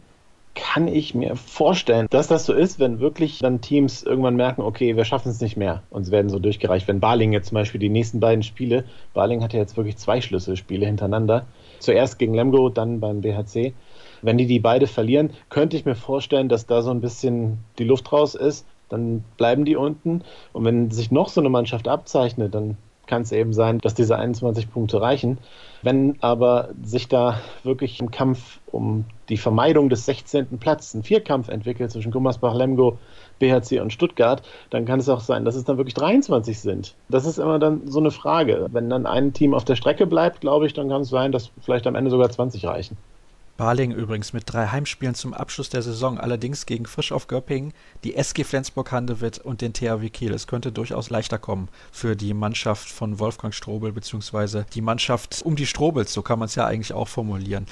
kann ich mir vorstellen, dass das so ist, wenn wirklich dann Teams irgendwann merken, okay, wir schaffen es nicht mehr und es werden so durchgereicht. Wenn Barling jetzt zum Beispiel die nächsten beiden Spiele, Barling hat ja jetzt wirklich zwei Schlüsselspiele hintereinander, zuerst gegen Lemgo, dann beim BHC. Wenn die die beide verlieren, könnte ich mir vorstellen, dass da so ein bisschen die Luft raus ist. Dann bleiben die unten. Und wenn sich noch so eine Mannschaft abzeichnet, dann kann es eben sein, dass diese 21 Punkte reichen. Wenn aber sich da wirklich ein Kampf um die Vermeidung des 16. Platzes, ein Vierkampf entwickelt zwischen Gummersbach, Lemgo, BHC und Stuttgart, dann kann es auch sein, dass es dann wirklich 23 sind. Das ist immer dann so eine Frage. Wenn dann ein Team auf der Strecke bleibt, glaube ich, dann kann es sein, dass vielleicht am Ende sogar 20 reichen. Baling übrigens mit drei Heimspielen zum Abschluss der Saison, allerdings gegen Frisch auf Göppingen, die SG Flensburg-Handewitt und den THW Kiel. Es könnte durchaus leichter kommen für die Mannschaft von Wolfgang Strobel, beziehungsweise die Mannschaft um die Strobels, so kann man es ja eigentlich auch formulieren.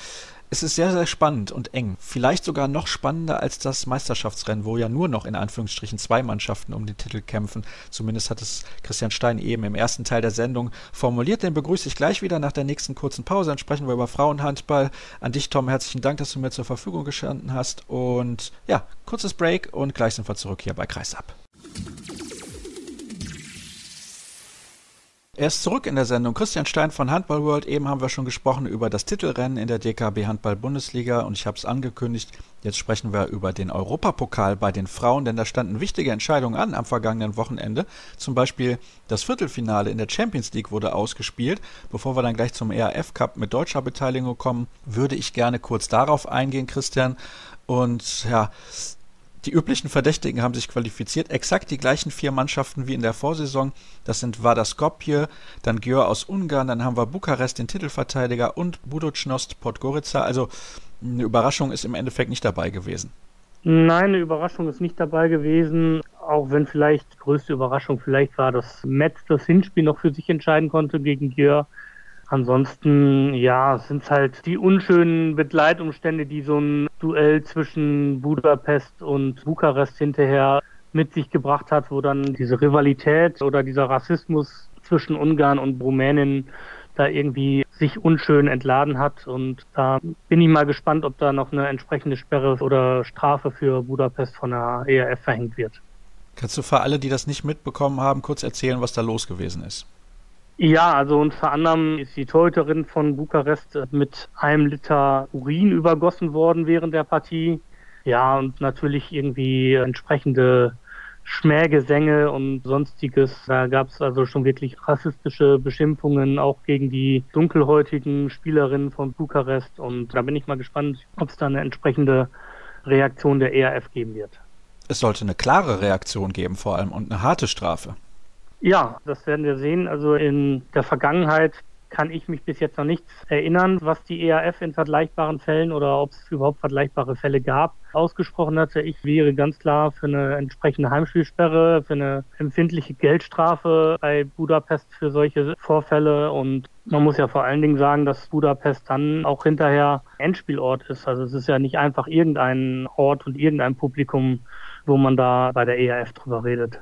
Es ist sehr, sehr spannend und eng. Vielleicht sogar noch spannender als das Meisterschaftsrennen, wo ja nur noch in Anführungsstrichen zwei Mannschaften um den Titel kämpfen. Zumindest hat es Christian Stein eben im ersten Teil der Sendung formuliert. Den begrüße ich gleich wieder nach der nächsten kurzen Pause. Dann sprechen wir über Frauenhandball. An dich, Tom, herzlichen Dank, dass du mir zur Verfügung gestanden hast. Und ja, kurzes Break und gleich sind wir zurück hier bei Kreisab. Er ist zurück in der Sendung. Christian Stein von Handball World. Eben haben wir schon gesprochen über das Titelrennen in der DKB Handball Bundesliga und ich habe es angekündigt. Jetzt sprechen wir über den Europapokal bei den Frauen, denn da standen wichtige Entscheidungen an am vergangenen Wochenende. Zum Beispiel das Viertelfinale in der Champions League wurde ausgespielt. Bevor wir dann gleich zum ERF Cup mit deutscher Beteiligung kommen, würde ich gerne kurz darauf eingehen, Christian. Und ja, die üblichen Verdächtigen haben sich qualifiziert. Exakt die gleichen vier Mannschaften wie in der Vorsaison. Das sind Vardar Skopje, dann Györ aus Ungarn, dann haben wir Bukarest, den Titelverteidiger und Buducnost Podgorica. Also eine Überraschung ist im Endeffekt nicht dabei gewesen. Nein, eine Überraschung ist nicht dabei gewesen, auch wenn vielleicht die größte Überraschung vielleicht war, dass Metz das Hinspiel noch für sich entscheiden konnte gegen Györ. Ansonsten, ja, sind es halt die unschönen Begleitumstände, die so ein Duell zwischen Budapest und Bukarest hinterher mit sich gebracht hat, wo dann diese Rivalität oder dieser Rassismus zwischen Ungarn und Rumänien da irgendwie sich unschön entladen hat. Und da bin ich mal gespannt, ob da noch eine entsprechende Sperre oder Strafe für Budapest von der ERF verhängt wird. Kannst du für alle, die das nicht mitbekommen haben, kurz erzählen, was da los gewesen ist? Ja, also unter anderem ist die Torhüterin von Bukarest mit einem Liter Urin übergossen worden während der Partie. Ja, und natürlich irgendwie entsprechende Schmähgesänge und sonstiges. Da gab es also schon wirklich rassistische Beschimpfungen auch gegen die dunkelhäutigen Spielerinnen von Bukarest. Und da bin ich mal gespannt, ob es da eine entsprechende Reaktion der ERF geben wird. Es sollte eine klare Reaktion geben vor allem und eine harte Strafe. Ja, das werden wir sehen. Also in der Vergangenheit kann ich mich bis jetzt noch nichts erinnern, was die ERF in vergleichbaren Fällen oder ob es überhaupt vergleichbare Fälle gab, ausgesprochen hatte. Ich wäre ganz klar für eine entsprechende Heimspielsperre, für eine empfindliche Geldstrafe bei Budapest für solche Vorfälle und man muss ja vor allen Dingen sagen, dass Budapest dann auch hinterher Endspielort ist. Also es ist ja nicht einfach irgendein Ort und irgendein Publikum, wo man da bei der ERF drüber redet.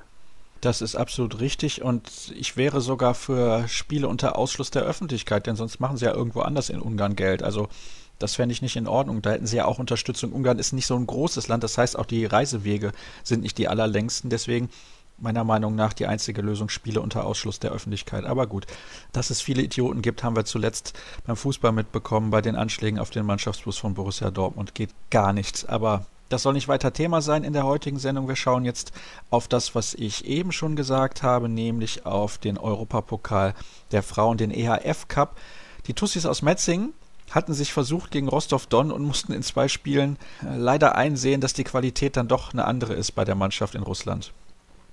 Das ist absolut richtig und ich wäre sogar für Spiele unter Ausschluss der Öffentlichkeit, denn sonst machen sie ja irgendwo anders in Ungarn Geld. Also das fände ich nicht in Ordnung. Da hätten sie ja auch Unterstützung. Ungarn ist nicht so ein großes Land, das heißt auch die Reisewege sind nicht die allerlängsten. Deswegen meiner Meinung nach die einzige Lösung Spiele unter Ausschluss der Öffentlichkeit. Aber gut, dass es viele Idioten gibt, haben wir zuletzt beim Fußball mitbekommen, bei den Anschlägen auf den Mannschaftsbus von Borussia Dortmund geht gar nichts. Aber das soll nicht weiter Thema sein in der heutigen Sendung. Wir schauen jetzt auf das, was ich eben schon gesagt habe, nämlich auf den Europapokal der Frauen, den EHF Cup. Die Tussis aus Metzingen hatten sich versucht gegen Rostov-Don und mussten in zwei Spielen äh, leider einsehen, dass die Qualität dann doch eine andere ist bei der Mannschaft in Russland.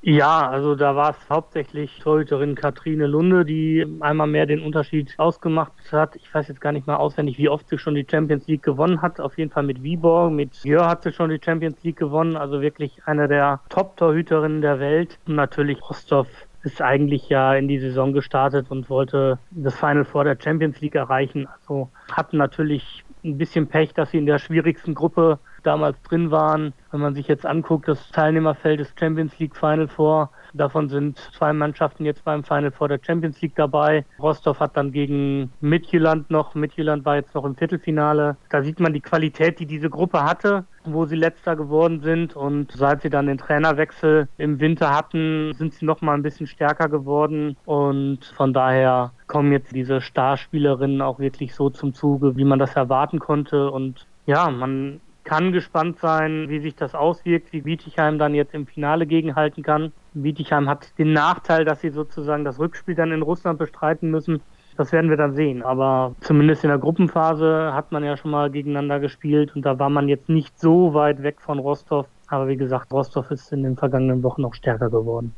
Ja, also da war es hauptsächlich Torhüterin Katrine Lunde, die einmal mehr den Unterschied ausgemacht hat. Ich weiß jetzt gar nicht mal auswendig, wie oft sie schon die Champions League gewonnen hat. Auf jeden Fall mit Viborg, mit Jör hat sie schon die Champions League gewonnen. Also wirklich eine der Top-Torhüterinnen der Welt. Und natürlich Rostov ist eigentlich ja in die Saison gestartet und wollte das Final vor der Champions League erreichen. Also hatten natürlich ein bisschen Pech, dass sie in der schwierigsten Gruppe damals drin waren. Wenn man sich jetzt anguckt, das Teilnehmerfeld des Champions League Final Four, davon sind zwei Mannschaften jetzt beim Final Four der Champions League dabei. Rostov hat dann gegen Midtjylland noch, Midtjylland war jetzt noch im Viertelfinale. Da sieht man die Qualität, die diese Gruppe hatte, wo sie letzter geworden sind und seit sie dann den Trainerwechsel im Winter hatten, sind sie noch mal ein bisschen stärker geworden und von daher kommen jetzt diese Starspielerinnen auch wirklich so zum Zuge, wie man das erwarten konnte und ja, man kann gespannt sein, wie sich das auswirkt, wie Bietigheim dann jetzt im Finale gegenhalten kann. Bietigheim hat den Nachteil, dass sie sozusagen das Rückspiel dann in Russland bestreiten müssen. Das werden wir dann sehen. Aber zumindest in der Gruppenphase hat man ja schon mal gegeneinander gespielt und da war man jetzt nicht so weit weg von Rostov. Aber wie gesagt, Rostov ist in den vergangenen Wochen noch stärker geworden.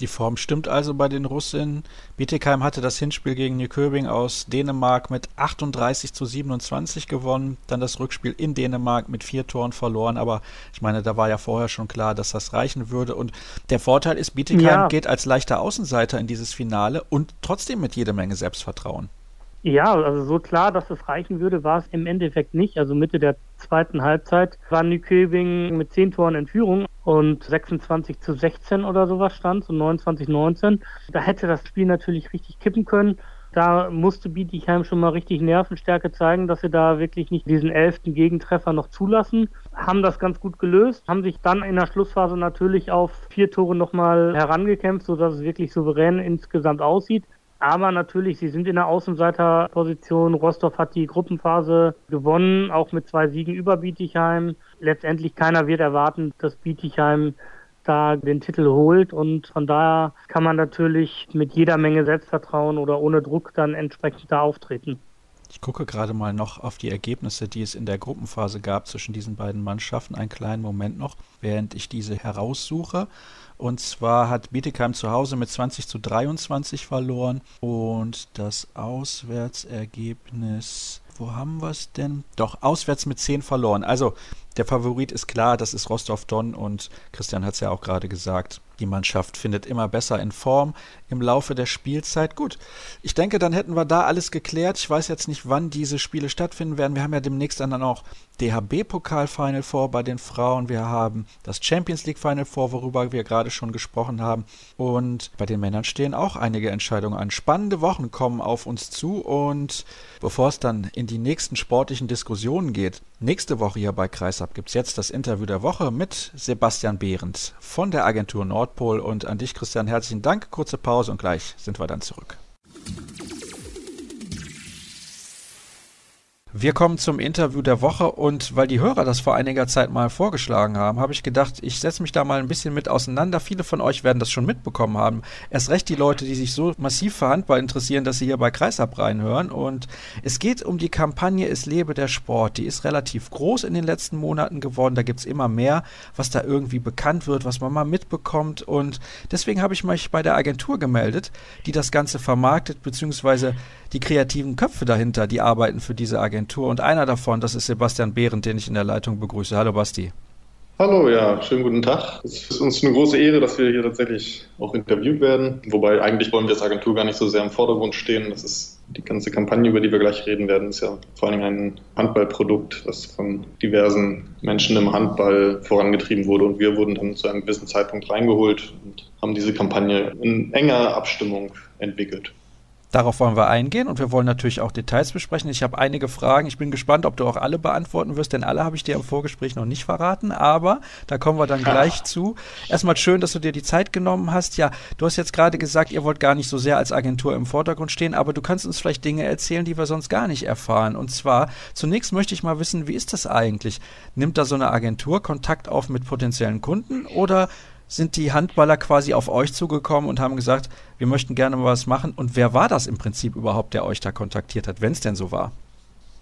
Die Form stimmt also bei den Russinnen. Bietigheim hatte das Hinspiel gegen Nyköping aus Dänemark mit 38 zu 27 gewonnen, dann das Rückspiel in Dänemark mit vier Toren verloren, aber ich meine, da war ja vorher schon klar, dass das reichen würde und der Vorteil ist, Bietigheim ja. geht als leichter Außenseiter in dieses Finale und trotzdem mit jede Menge Selbstvertrauen. Ja, also so klar, dass es reichen würde, war es im Endeffekt nicht. Also Mitte der zweiten Halbzeit war Nyköping mit zehn Toren in Führung und 26 zu 16 oder sowas stand, so 29, 19. Da hätte das Spiel natürlich richtig kippen können. Da musste Bietigheim schon mal richtig Nervenstärke zeigen, dass sie da wirklich nicht diesen elften Gegentreffer noch zulassen. Haben das ganz gut gelöst, haben sich dann in der Schlussphase natürlich auf vier Tore nochmal herangekämpft, sodass es wirklich souverän insgesamt aussieht. Aber natürlich, sie sind in der Außenseiterposition. Rostov hat die Gruppenphase gewonnen, auch mit zwei Siegen über Bietigheim. Letztendlich keiner wird erwarten, dass Bietigheim da den Titel holt und von daher kann man natürlich mit jeder Menge Selbstvertrauen oder ohne Druck dann entsprechend da auftreten. Ich gucke gerade mal noch auf die Ergebnisse, die es in der Gruppenphase gab zwischen diesen beiden Mannschaften. Einen kleinen Moment noch, während ich diese heraussuche. Und zwar hat Bietigheim zu Hause mit 20 zu 23 verloren und das Auswärtsergebnis, wo haben wir es denn? Doch, auswärts mit 10 verloren. Also der Favorit ist klar, das ist Rostov-Don und Christian hat es ja auch gerade gesagt. Die Mannschaft findet immer besser in Form im Laufe der Spielzeit. Gut, ich denke, dann hätten wir da alles geklärt. Ich weiß jetzt nicht, wann diese Spiele stattfinden werden. Wir haben ja demnächst dann auch DHB-Pokal Final Four bei den Frauen. Wir haben das Champions League Final Four, worüber wir gerade schon gesprochen haben. Und bei den Männern stehen auch einige Entscheidungen an. Spannende Wochen kommen auf uns zu. Und bevor es dann in die nächsten sportlichen Diskussionen geht, nächste Woche hier bei Kreisab gibt es jetzt das Interview der Woche mit Sebastian Behrendt von der Agentur Nordpol. Und an dich, Christian, herzlichen Dank. Kurze Pause und gleich sind wir dann zurück. Wir kommen zum Interview der Woche und weil die Hörer das vor einiger Zeit mal vorgeschlagen haben, habe ich gedacht, ich setze mich da mal ein bisschen mit auseinander. Viele von euch werden das schon mitbekommen haben. Erst recht die Leute, die sich so massiv für Handball interessieren, dass sie hier bei Kreisab reinhören. Und es geht um die Kampagne Es lebe der Sport. Die ist relativ groß in den letzten Monaten geworden. Da gibt es immer mehr, was da irgendwie bekannt wird, was man mal mitbekommt. Und deswegen habe ich mich bei der Agentur gemeldet, die das Ganze vermarktet, beziehungsweise die kreativen Köpfe dahinter, die arbeiten für diese Agentur. Und einer davon, das ist Sebastian Behrendt, den ich in der Leitung begrüße. Hallo Basti. Hallo, ja, schönen guten Tag. Es ist uns eine große Ehre, dass wir hier tatsächlich auch interviewt werden. Wobei eigentlich wollen wir als Agentur gar nicht so sehr im Vordergrund stehen. Das ist die ganze Kampagne, über die wir gleich reden werden, ist ja vor Dingen ein Handballprodukt, das von diversen Menschen im Handball vorangetrieben wurde. Und wir wurden dann zu einem gewissen Zeitpunkt reingeholt und haben diese Kampagne in enger Abstimmung entwickelt. Darauf wollen wir eingehen und wir wollen natürlich auch Details besprechen. Ich habe einige Fragen. Ich bin gespannt, ob du auch alle beantworten wirst, denn alle habe ich dir im Vorgespräch noch nicht verraten, aber da kommen wir dann gleich zu. Erstmal schön, dass du dir die Zeit genommen hast. Ja, du hast jetzt gerade gesagt, ihr wollt gar nicht so sehr als Agentur im Vordergrund stehen, aber du kannst uns vielleicht Dinge erzählen, die wir sonst gar nicht erfahren. Und zwar, zunächst möchte ich mal wissen, wie ist das eigentlich? Nimmt da so eine Agentur Kontakt auf mit potenziellen Kunden oder sind die Handballer quasi auf euch zugekommen und haben gesagt, wir möchten gerne mal was machen. Und wer war das im Prinzip überhaupt, der euch da kontaktiert hat, wenn es denn so war?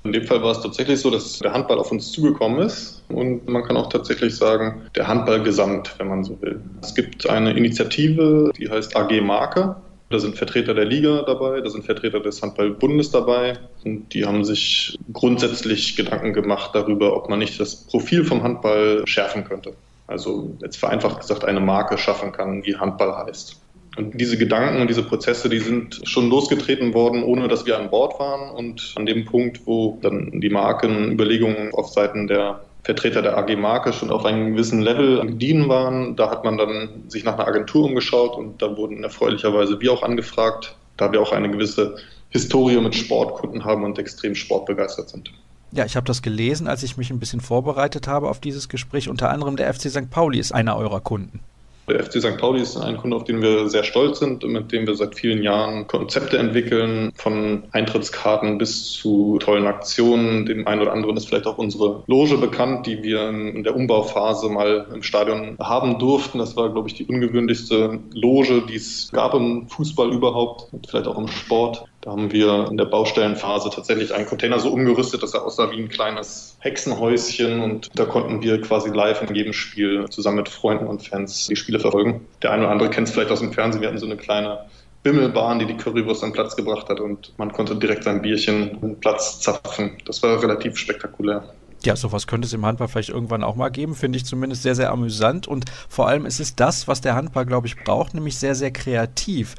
In dem Fall war es tatsächlich so, dass der Handball auf uns zugekommen ist und man kann auch tatsächlich sagen, der Handball gesamt, wenn man so will. Es gibt eine Initiative, die heißt AG Marke. Da sind Vertreter der Liga dabei, da sind Vertreter des Handballbundes dabei und die haben sich grundsätzlich Gedanken gemacht darüber, ob man nicht das Profil vom Handball schärfen könnte. Also jetzt vereinfacht gesagt eine Marke schaffen kann, die Handball heißt. Und diese Gedanken und diese Prozesse, die sind schon losgetreten worden, ohne dass wir an Bord waren. Und an dem Punkt, wo dann die Markenüberlegungen auf Seiten der Vertreter der AG Marke schon auf einem gewissen Level gediehen waren, da hat man dann sich nach einer Agentur umgeschaut und da wurden erfreulicherweise wir auch angefragt, da wir auch eine gewisse Historie mit Sportkunden haben und extrem sportbegeistert sind. Ja, ich habe das gelesen, als ich mich ein bisschen vorbereitet habe auf dieses Gespräch. Unter anderem der FC St. Pauli ist einer eurer Kunden. Der FC St. Pauli ist ein Kunde, auf den wir sehr stolz sind, mit dem wir seit vielen Jahren Konzepte entwickeln, von Eintrittskarten bis zu tollen Aktionen. Dem einen oder anderen ist vielleicht auch unsere Loge bekannt, die wir in der Umbauphase mal im Stadion haben durften. Das war, glaube ich, die ungewöhnlichste Loge, die es gab im Fußball überhaupt und vielleicht auch im Sport. Da haben wir in der Baustellenphase tatsächlich einen Container so umgerüstet, dass er aussah wie ein kleines Hexenhäuschen und da konnten wir quasi live in jedem Spiel zusammen mit Freunden und Fans die Spiele verfolgen. Der eine oder andere kennt es vielleicht aus dem Fernsehen. Wir hatten so eine kleine Bimmelbahn, die die Currywurst am Platz gebracht hat und man konnte direkt sein Bierchen am Platz zapfen. Das war relativ spektakulär. Ja, sowas könnte es im Handball vielleicht irgendwann auch mal geben, finde ich zumindest sehr, sehr amüsant und vor allem ist es das, was der Handball, glaube ich, braucht, nämlich sehr, sehr kreativ.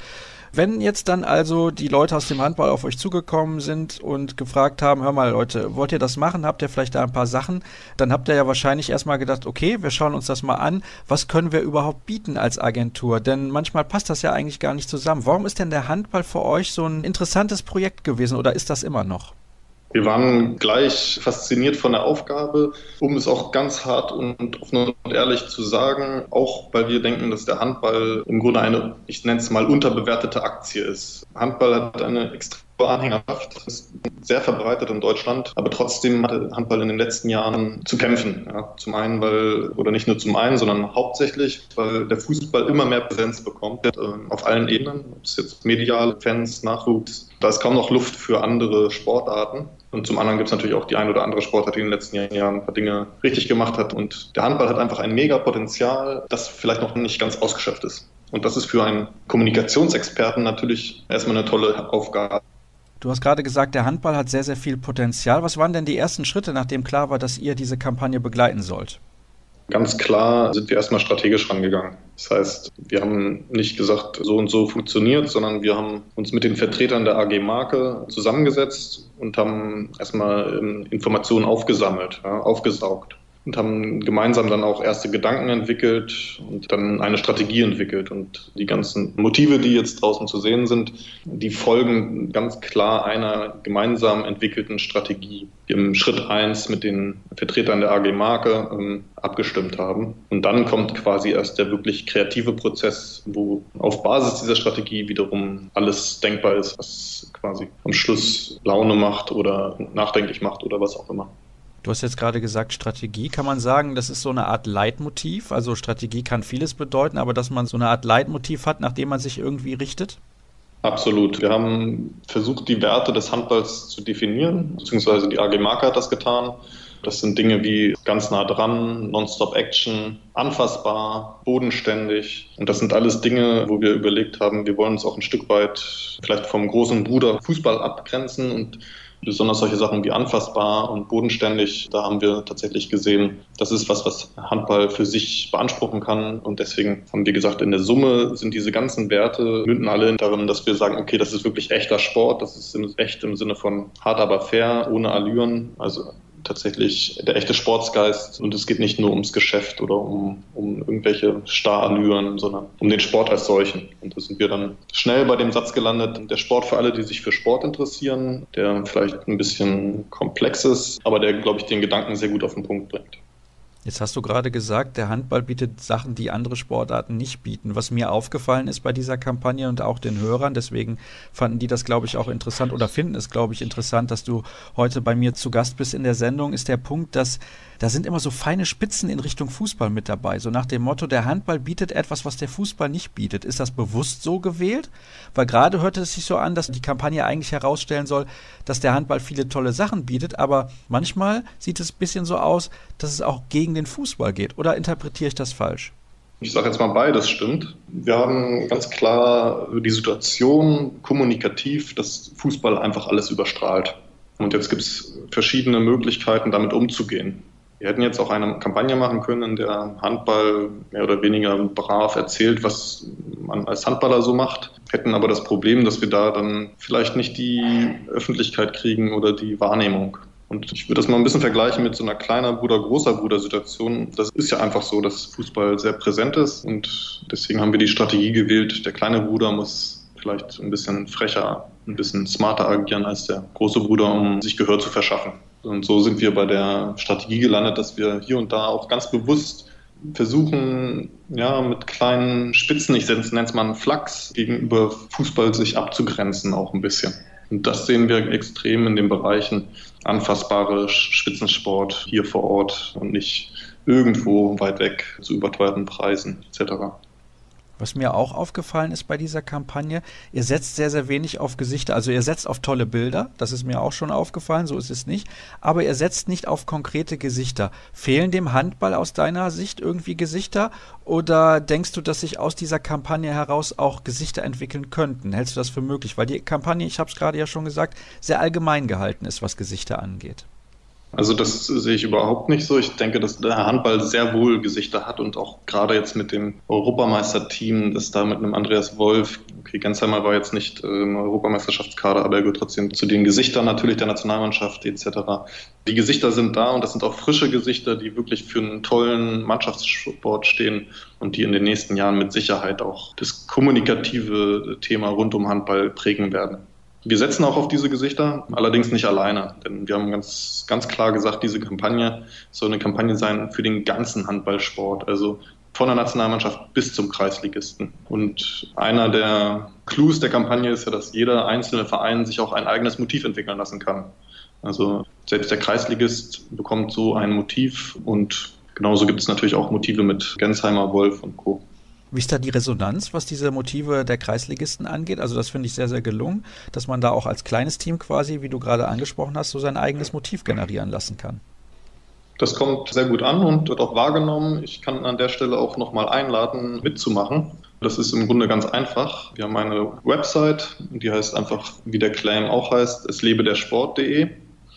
Wenn jetzt dann also die Leute aus dem Handball auf euch zugekommen sind und gefragt haben, hör mal Leute, wollt ihr das machen? Habt ihr vielleicht da ein paar Sachen? Dann habt ihr ja wahrscheinlich erstmal gedacht, okay, wir schauen uns das mal an. Was können wir überhaupt bieten als Agentur? Denn manchmal passt das ja eigentlich gar nicht zusammen. Warum ist denn der Handball für euch so ein interessantes Projekt gewesen oder ist das immer noch? Wir waren gleich fasziniert von der Aufgabe, um es auch ganz hart und offen und ehrlich zu sagen, auch weil wir denken, dass der Handball im Grunde eine, ich nenne es mal, unterbewertete Aktie ist. Handball hat eine extrem Anhängerschaft ist sehr verbreitet in Deutschland, aber trotzdem hatte Handball in den letzten Jahren zu kämpfen. Ja, zum einen, weil, oder nicht nur zum einen, sondern hauptsächlich, weil der Fußball immer mehr Präsenz bekommt, äh, auf allen Ebenen, ob es jetzt medial, Fans, Nachwuchs, da ist kaum noch Luft für andere Sportarten. Und zum anderen gibt es natürlich auch die ein oder andere Sportart, die in den letzten Jahren ein paar Dinge richtig gemacht hat. Und der Handball hat einfach ein mega Potenzial, das vielleicht noch nicht ganz ausgeschöpft ist. Und das ist für einen Kommunikationsexperten natürlich erstmal eine tolle Aufgabe. Du hast gerade gesagt, der Handball hat sehr, sehr viel Potenzial. Was waren denn die ersten Schritte, nachdem klar war, dass ihr diese Kampagne begleiten sollt? Ganz klar sind wir erstmal strategisch rangegangen. Das heißt, wir haben nicht gesagt, so und so funktioniert, sondern wir haben uns mit den Vertretern der AG Marke zusammengesetzt und haben erstmal ähm, Informationen aufgesammelt, aufgesaugt und haben gemeinsam dann auch erste Gedanken entwickelt und dann eine Strategie entwickelt. Und die ganzen Motive, die jetzt draußen zu sehen sind, die folgen ganz klar einer gemeinsam entwickelten Strategie, die im Schritt eins mit den Vertretern der AG Marke ähm, abgestimmt haben. Und dann kommt quasi erst der wirklich kreative Prozess, wo auf Basis dieser Strategie wiederum alles denkbar ist, was quasi am Schluss Laune macht oder nachdenklich macht oder was auch immer. Du hast jetzt gerade gesagt, Strategie. Kann man sagen, das ist so eine Art Leitmotiv? Also Strategie kann vieles bedeuten, aber dass man so eine Art Leitmotiv hat, nach dem man sich irgendwie richtet? Absolut. Wir haben versucht, die Werte des Handballs zu definieren, beziehungsweise die AG Marke hat das getan. Das sind Dinge wie ganz nah dran, Nonstop Action, anfassbar, bodenständig. Und das sind alles Dinge, wo wir überlegt haben, wir wollen uns auch ein Stück weit vielleicht vom großen Bruder Fußball abgrenzen und Besonders solche Sachen wie anfassbar und bodenständig, da haben wir tatsächlich gesehen, das ist was, was Handball für sich beanspruchen kann. Und deswegen haben wir gesagt, in der Summe sind diese ganzen Werte, münden alle darin, dass wir sagen, okay, das ist wirklich echter Sport, das ist echt im Sinne von hart aber fair, ohne Allüren. Also tatsächlich der echte Sportsgeist und es geht nicht nur ums Geschäft oder um, um irgendwelche Starallüren, sondern um den Sport als solchen. Und da sind wir dann schnell bei dem Satz gelandet, der Sport für alle, die sich für Sport interessieren, der vielleicht ein bisschen komplex ist, aber der, glaube ich, den Gedanken sehr gut auf den Punkt bringt. Jetzt hast du gerade gesagt, der Handball bietet Sachen, die andere Sportarten nicht bieten. Was mir aufgefallen ist bei dieser Kampagne und auch den Hörern, deswegen fanden die das, glaube ich, auch interessant oder finden es, glaube ich, interessant, dass du heute bei mir zu Gast bist in der Sendung, ist der Punkt, dass da sind immer so feine Spitzen in Richtung Fußball mit dabei. So nach dem Motto, der Handball bietet etwas, was der Fußball nicht bietet. Ist das bewusst so gewählt? Weil gerade hörte es sich so an, dass die Kampagne eigentlich herausstellen soll, dass der Handball viele tolle Sachen bietet, aber manchmal sieht es ein bisschen so aus, dass es auch gegen den Fußball geht. Oder interpretiere ich das falsch? Ich sage jetzt mal beides stimmt. Wir haben ganz klar die Situation kommunikativ, dass Fußball einfach alles überstrahlt. Und jetzt gibt es verschiedene Möglichkeiten, damit umzugehen. Wir hätten jetzt auch eine Kampagne machen können, in der Handball mehr oder weniger brav erzählt, was man als Handballer so macht, hätten aber das Problem, dass wir da dann vielleicht nicht die Öffentlichkeit kriegen oder die Wahrnehmung. Und ich würde das mal ein bisschen vergleichen mit so einer kleiner Bruder, großer Bruder Situation. Das ist ja einfach so, dass Fußball sehr präsent ist und deswegen haben wir die Strategie gewählt, der kleine Bruder muss vielleicht ein bisschen frecher, ein bisschen smarter agieren als der große Bruder, um sich Gehör zu verschaffen. Und so sind wir bei der Strategie gelandet, dass wir hier und da auch ganz bewusst versuchen, ja, mit kleinen Spitzen, ich nenne es mal einen Flachs, gegenüber Fußball sich abzugrenzen auch ein bisschen. Und das sehen wir extrem in den Bereichen anfassbare Spitzensport hier vor Ort und nicht irgendwo weit weg zu überteuerten Preisen etc. Was mir auch aufgefallen ist bei dieser Kampagne, ihr setzt sehr, sehr wenig auf Gesichter. Also ihr setzt auf tolle Bilder, das ist mir auch schon aufgefallen, so ist es nicht. Aber ihr setzt nicht auf konkrete Gesichter. Fehlen dem Handball aus deiner Sicht irgendwie Gesichter? Oder denkst du, dass sich aus dieser Kampagne heraus auch Gesichter entwickeln könnten? Hältst du das für möglich? Weil die Kampagne, ich habe es gerade ja schon gesagt, sehr allgemein gehalten ist, was Gesichter angeht. Also das sehe ich überhaupt nicht so. Ich denke, dass der Handball sehr wohl Gesichter hat und auch gerade jetzt mit dem Europameisterteam, das da mit einem Andreas Wolf, okay, Gensheimer war jetzt nicht im Europameisterschaftskader, aber er gehört trotzdem zu den Gesichtern natürlich der Nationalmannschaft etc. Die Gesichter sind da und das sind auch frische Gesichter, die wirklich für einen tollen Mannschaftssport stehen und die in den nächsten Jahren mit Sicherheit auch das kommunikative Thema rund um Handball prägen werden. Wir setzen auch auf diese Gesichter, allerdings nicht alleine, denn wir haben ganz, ganz klar gesagt, diese Kampagne soll eine Kampagne sein für den ganzen Handballsport, also von der Nationalmannschaft bis zum Kreisligisten. Und einer der Clous der Kampagne ist ja, dass jeder einzelne Verein sich auch ein eigenes Motiv entwickeln lassen kann. Also selbst der Kreisligist bekommt so ein Motiv und genauso gibt es natürlich auch Motive mit Gensheimer, Wolf und Co. Wie ist da die Resonanz, was diese Motive der Kreisligisten angeht? Also das finde ich sehr, sehr gelungen, dass man da auch als kleines Team quasi, wie du gerade angesprochen hast, so sein eigenes Motiv generieren lassen kann. Das kommt sehr gut an und wird auch wahrgenommen. Ich kann an der Stelle auch nochmal einladen, mitzumachen. Das ist im Grunde ganz einfach. Wir haben eine Website, die heißt einfach, wie der Claim auch heißt, es lebe der Sport.de.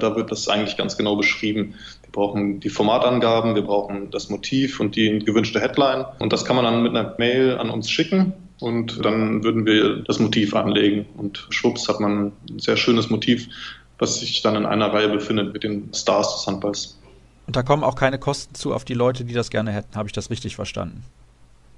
Da wird das eigentlich ganz genau beschrieben. Wir brauchen die Formatangaben, wir brauchen das Motiv und die gewünschte Headline. Und das kann man dann mit einer Mail an uns schicken. Und dann würden wir das Motiv anlegen. Und schwupps hat man ein sehr schönes Motiv, was sich dann in einer Reihe befindet mit den Stars des Handballs. Und da kommen auch keine Kosten zu auf die Leute, die das gerne hätten. Habe ich das richtig verstanden?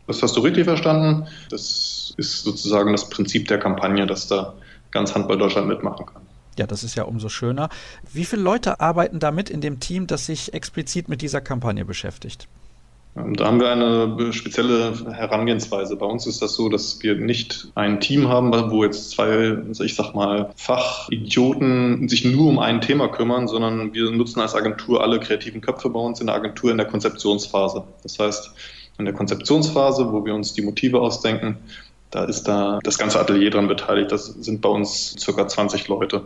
Das hast du richtig verstanden. Das ist sozusagen das Prinzip der Kampagne, dass da ganz Handball Deutschland mitmachen kann. Ja, das ist ja umso schöner. Wie viele Leute arbeiten da mit in dem Team, das sich explizit mit dieser Kampagne beschäftigt? Da haben wir eine spezielle Herangehensweise. Bei uns ist das so, dass wir nicht ein Team haben, wo jetzt zwei, ich sag mal, Fachidioten sich nur um ein Thema kümmern, sondern wir nutzen als Agentur alle kreativen Köpfe bei uns in der Agentur in der Konzeptionsphase. Das heißt, in der Konzeptionsphase, wo wir uns die Motive ausdenken, da ist da das ganze Atelier dran beteiligt. Das sind bei uns circa 20 Leute.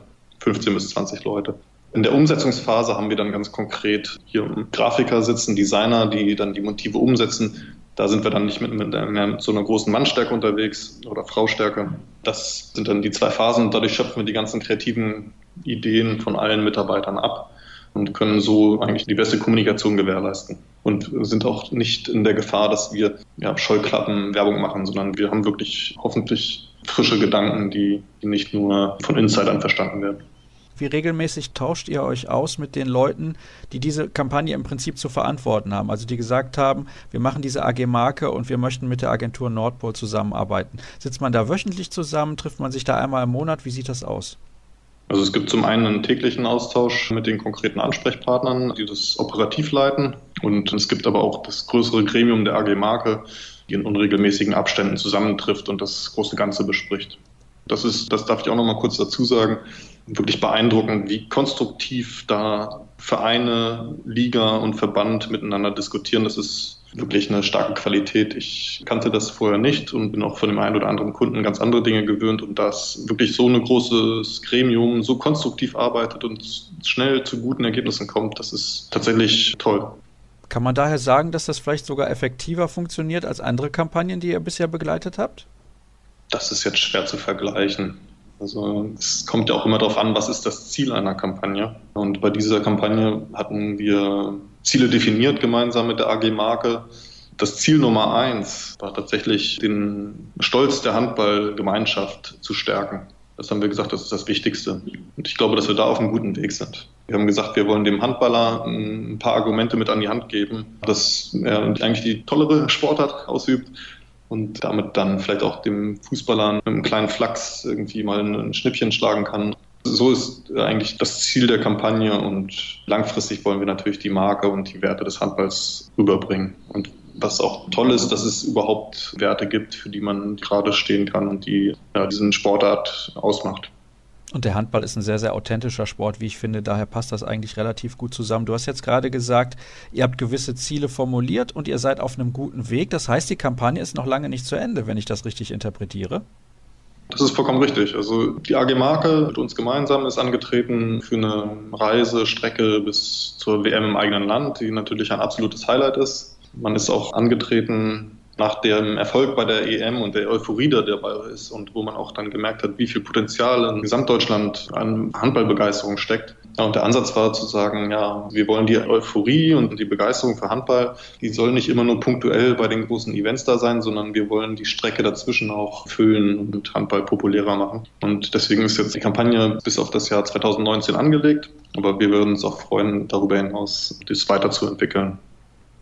15 bis 20 Leute. In der Umsetzungsphase haben wir dann ganz konkret hier Grafiker sitzen, Designer, die dann die Motive umsetzen. Da sind wir dann nicht mit, mit, mit so einer großen Mannstärke unterwegs oder Fraustärke. Das sind dann die zwei Phasen. Dadurch schöpfen wir die ganzen kreativen Ideen von allen Mitarbeitern ab und können so eigentlich die beste Kommunikation gewährleisten. Und sind auch nicht in der Gefahr, dass wir ja, Scheuklappen Werbung machen, sondern wir haben wirklich hoffentlich frische Gedanken, die, die nicht nur von Insidern verstanden werden. Wie regelmäßig tauscht ihr euch aus mit den Leuten, die diese Kampagne im Prinzip zu verantworten haben? Also die gesagt haben, wir machen diese AG-Marke und wir möchten mit der Agentur Nordpol zusammenarbeiten. Sitzt man da wöchentlich zusammen? Trifft man sich da einmal im Monat? Wie sieht das aus? Also es gibt zum einen einen täglichen Austausch mit den konkreten Ansprechpartnern, die das operativ leiten. Und es gibt aber auch das größere Gremium der AG Marke, die in unregelmäßigen Abständen zusammentrifft und das große Ganze bespricht. Das ist, das darf ich auch noch mal kurz dazu sagen, wirklich beeindruckend, wie konstruktiv da Vereine, Liga und Verband miteinander diskutieren. Das ist wirklich eine starke Qualität. Ich kannte das vorher nicht und bin auch von dem einen oder anderen Kunden ganz andere Dinge gewöhnt und dass wirklich so ein großes Gremium so konstruktiv arbeitet und schnell zu guten Ergebnissen kommt, das ist tatsächlich toll. Kann man daher sagen, dass das vielleicht sogar effektiver funktioniert als andere Kampagnen, die ihr bisher begleitet habt? Das ist jetzt schwer zu vergleichen. Also es kommt ja auch immer darauf an, was ist das Ziel einer Kampagne. Und bei dieser Kampagne hatten wir Ziele definiert gemeinsam mit der AG Marke. Das Ziel Nummer eins war tatsächlich, den Stolz der Handballgemeinschaft zu stärken. Das haben wir gesagt, das ist das Wichtigste. Und ich glaube, dass wir da auf einem guten Weg sind. Wir haben gesagt, wir wollen dem Handballer ein paar Argumente mit an die Hand geben, dass er eigentlich die tollere Sportart ausübt, und damit dann vielleicht auch dem Fußballer mit einem kleinen Flachs irgendwie mal ein Schnippchen schlagen kann. So ist eigentlich das Ziel der Kampagne und langfristig wollen wir natürlich die Marke und die Werte des Handballs rüberbringen. Und was auch toll ist, dass es überhaupt Werte gibt, für die man gerade stehen kann und die ja, diesen Sportart ausmacht. Und der Handball ist ein sehr, sehr authentischer Sport, wie ich finde. Daher passt das eigentlich relativ gut zusammen. Du hast jetzt gerade gesagt, ihr habt gewisse Ziele formuliert und ihr seid auf einem guten Weg. Das heißt, die Kampagne ist noch lange nicht zu Ende, wenn ich das richtig interpretiere. Das ist vollkommen richtig. Also die AG Marke mit uns gemeinsam ist angetreten für eine Reisestrecke bis zur WM im eigenen Land, die natürlich ein absolutes Highlight ist. Man ist auch angetreten nach dem Erfolg bei der EM und der Euphorie, der dabei ist und wo man auch dann gemerkt hat, wie viel Potenzial in Gesamtdeutschland an Handballbegeisterung steckt. Ja, und der Ansatz war zu sagen, ja, wir wollen die Euphorie und die Begeisterung für Handball, die soll nicht immer nur punktuell bei den großen Events da sein, sondern wir wollen die Strecke dazwischen auch füllen und Handball populärer machen. Und deswegen ist jetzt die Kampagne bis auf das Jahr 2019 angelegt. Aber wir würden uns auch freuen, darüber hinaus das weiterzuentwickeln.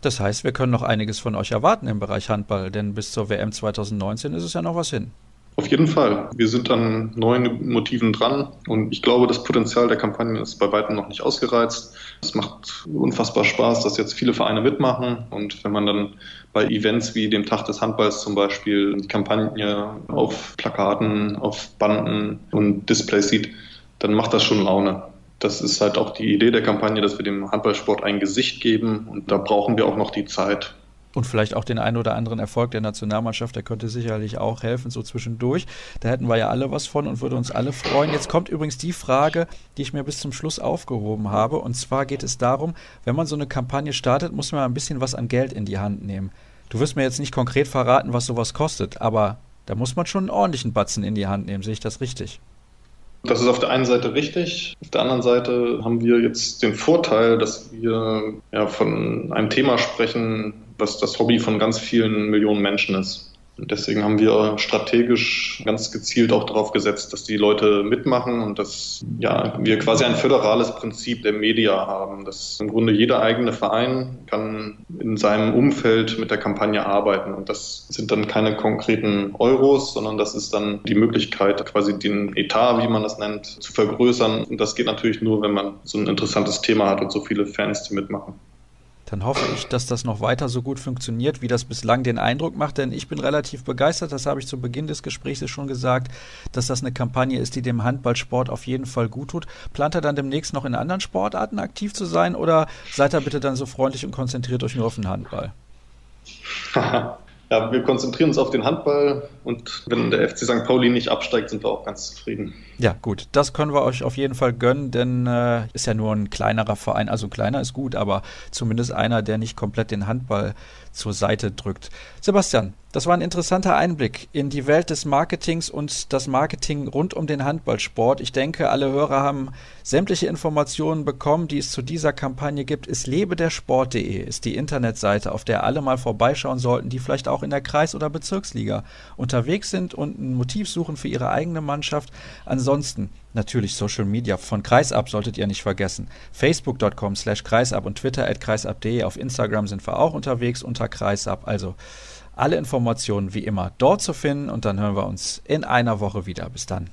Das heißt, wir können noch einiges von euch erwarten im Bereich Handball, denn bis zur WM 2019 ist es ja noch was hin. Auf jeden Fall. Wir sind an neuen Motiven dran und ich glaube, das Potenzial der Kampagne ist bei weitem noch nicht ausgereizt. Es macht unfassbar Spaß, dass jetzt viele Vereine mitmachen und wenn man dann bei Events wie dem Tag des Handballs zum Beispiel die Kampagne auf Plakaten, auf Banden und Displays sieht, dann macht das schon Laune. Das ist halt auch die Idee der Kampagne, dass wir dem Handballsport ein Gesicht geben und da brauchen wir auch noch die Zeit. Und vielleicht auch den einen oder anderen Erfolg der Nationalmannschaft, der könnte sicherlich auch helfen, so zwischendurch. Da hätten wir ja alle was von und würde uns alle freuen. Jetzt kommt übrigens die Frage, die ich mir bis zum Schluss aufgehoben habe. Und zwar geht es darum, wenn man so eine Kampagne startet, muss man ein bisschen was an Geld in die Hand nehmen. Du wirst mir jetzt nicht konkret verraten, was sowas kostet, aber da muss man schon einen ordentlichen Batzen in die Hand nehmen. Sehe ich das richtig? Das ist auf der einen Seite richtig. Auf der anderen Seite haben wir jetzt den Vorteil, dass wir ja von einem Thema sprechen, was das Hobby von ganz vielen Millionen Menschen ist. Und deswegen haben wir strategisch ganz gezielt auch darauf gesetzt, dass die Leute mitmachen und dass ja, wir quasi ein föderales Prinzip der Media haben, dass im Grunde jeder eigene Verein kann in seinem Umfeld mit der Kampagne arbeiten. Und das sind dann keine konkreten Euros, sondern das ist dann die Möglichkeit, quasi den Etat, wie man das nennt, zu vergrößern. Und das geht natürlich nur, wenn man so ein interessantes Thema hat und so viele Fans, die mitmachen dann hoffe ich, dass das noch weiter so gut funktioniert, wie das bislang den Eindruck macht. Denn ich bin relativ begeistert, das habe ich zu Beginn des Gesprächs schon gesagt, dass das eine Kampagne ist, die dem Handballsport auf jeden Fall gut tut. Plant er dann demnächst noch in anderen Sportarten aktiv zu sein oder seid ihr bitte dann so freundlich und konzentriert euch nur auf den Handball? *laughs* Ja, wir konzentrieren uns auf den Handball und wenn der FC St. Pauli nicht absteigt, sind wir auch ganz zufrieden. Ja, gut, das können wir euch auf jeden Fall gönnen, denn äh, ist ja nur ein kleinerer Verein. Also kleiner ist gut, aber zumindest einer, der nicht komplett den Handball zur Seite drückt. Sebastian, das war ein interessanter Einblick in die Welt des Marketings und das Marketing rund um den Handballsport. Ich denke, alle Hörer haben sämtliche Informationen bekommen, die es zu dieser Kampagne gibt. Es lebe der Sport.de ist die Internetseite, auf der alle mal vorbeischauen sollten, die vielleicht auch in der Kreis- oder Bezirksliga unterwegs sind und ein Motiv suchen für ihre eigene Mannschaft. Ansonsten natürlich Social Media von Kreisab solltet ihr nicht vergessen. Facebook.com slash Kreisab und Twitter at kreisab.de. Auf Instagram sind wir auch unterwegs unter Kreisab. Also alle Informationen wie immer dort zu finden und dann hören wir uns in einer Woche wieder. Bis dann.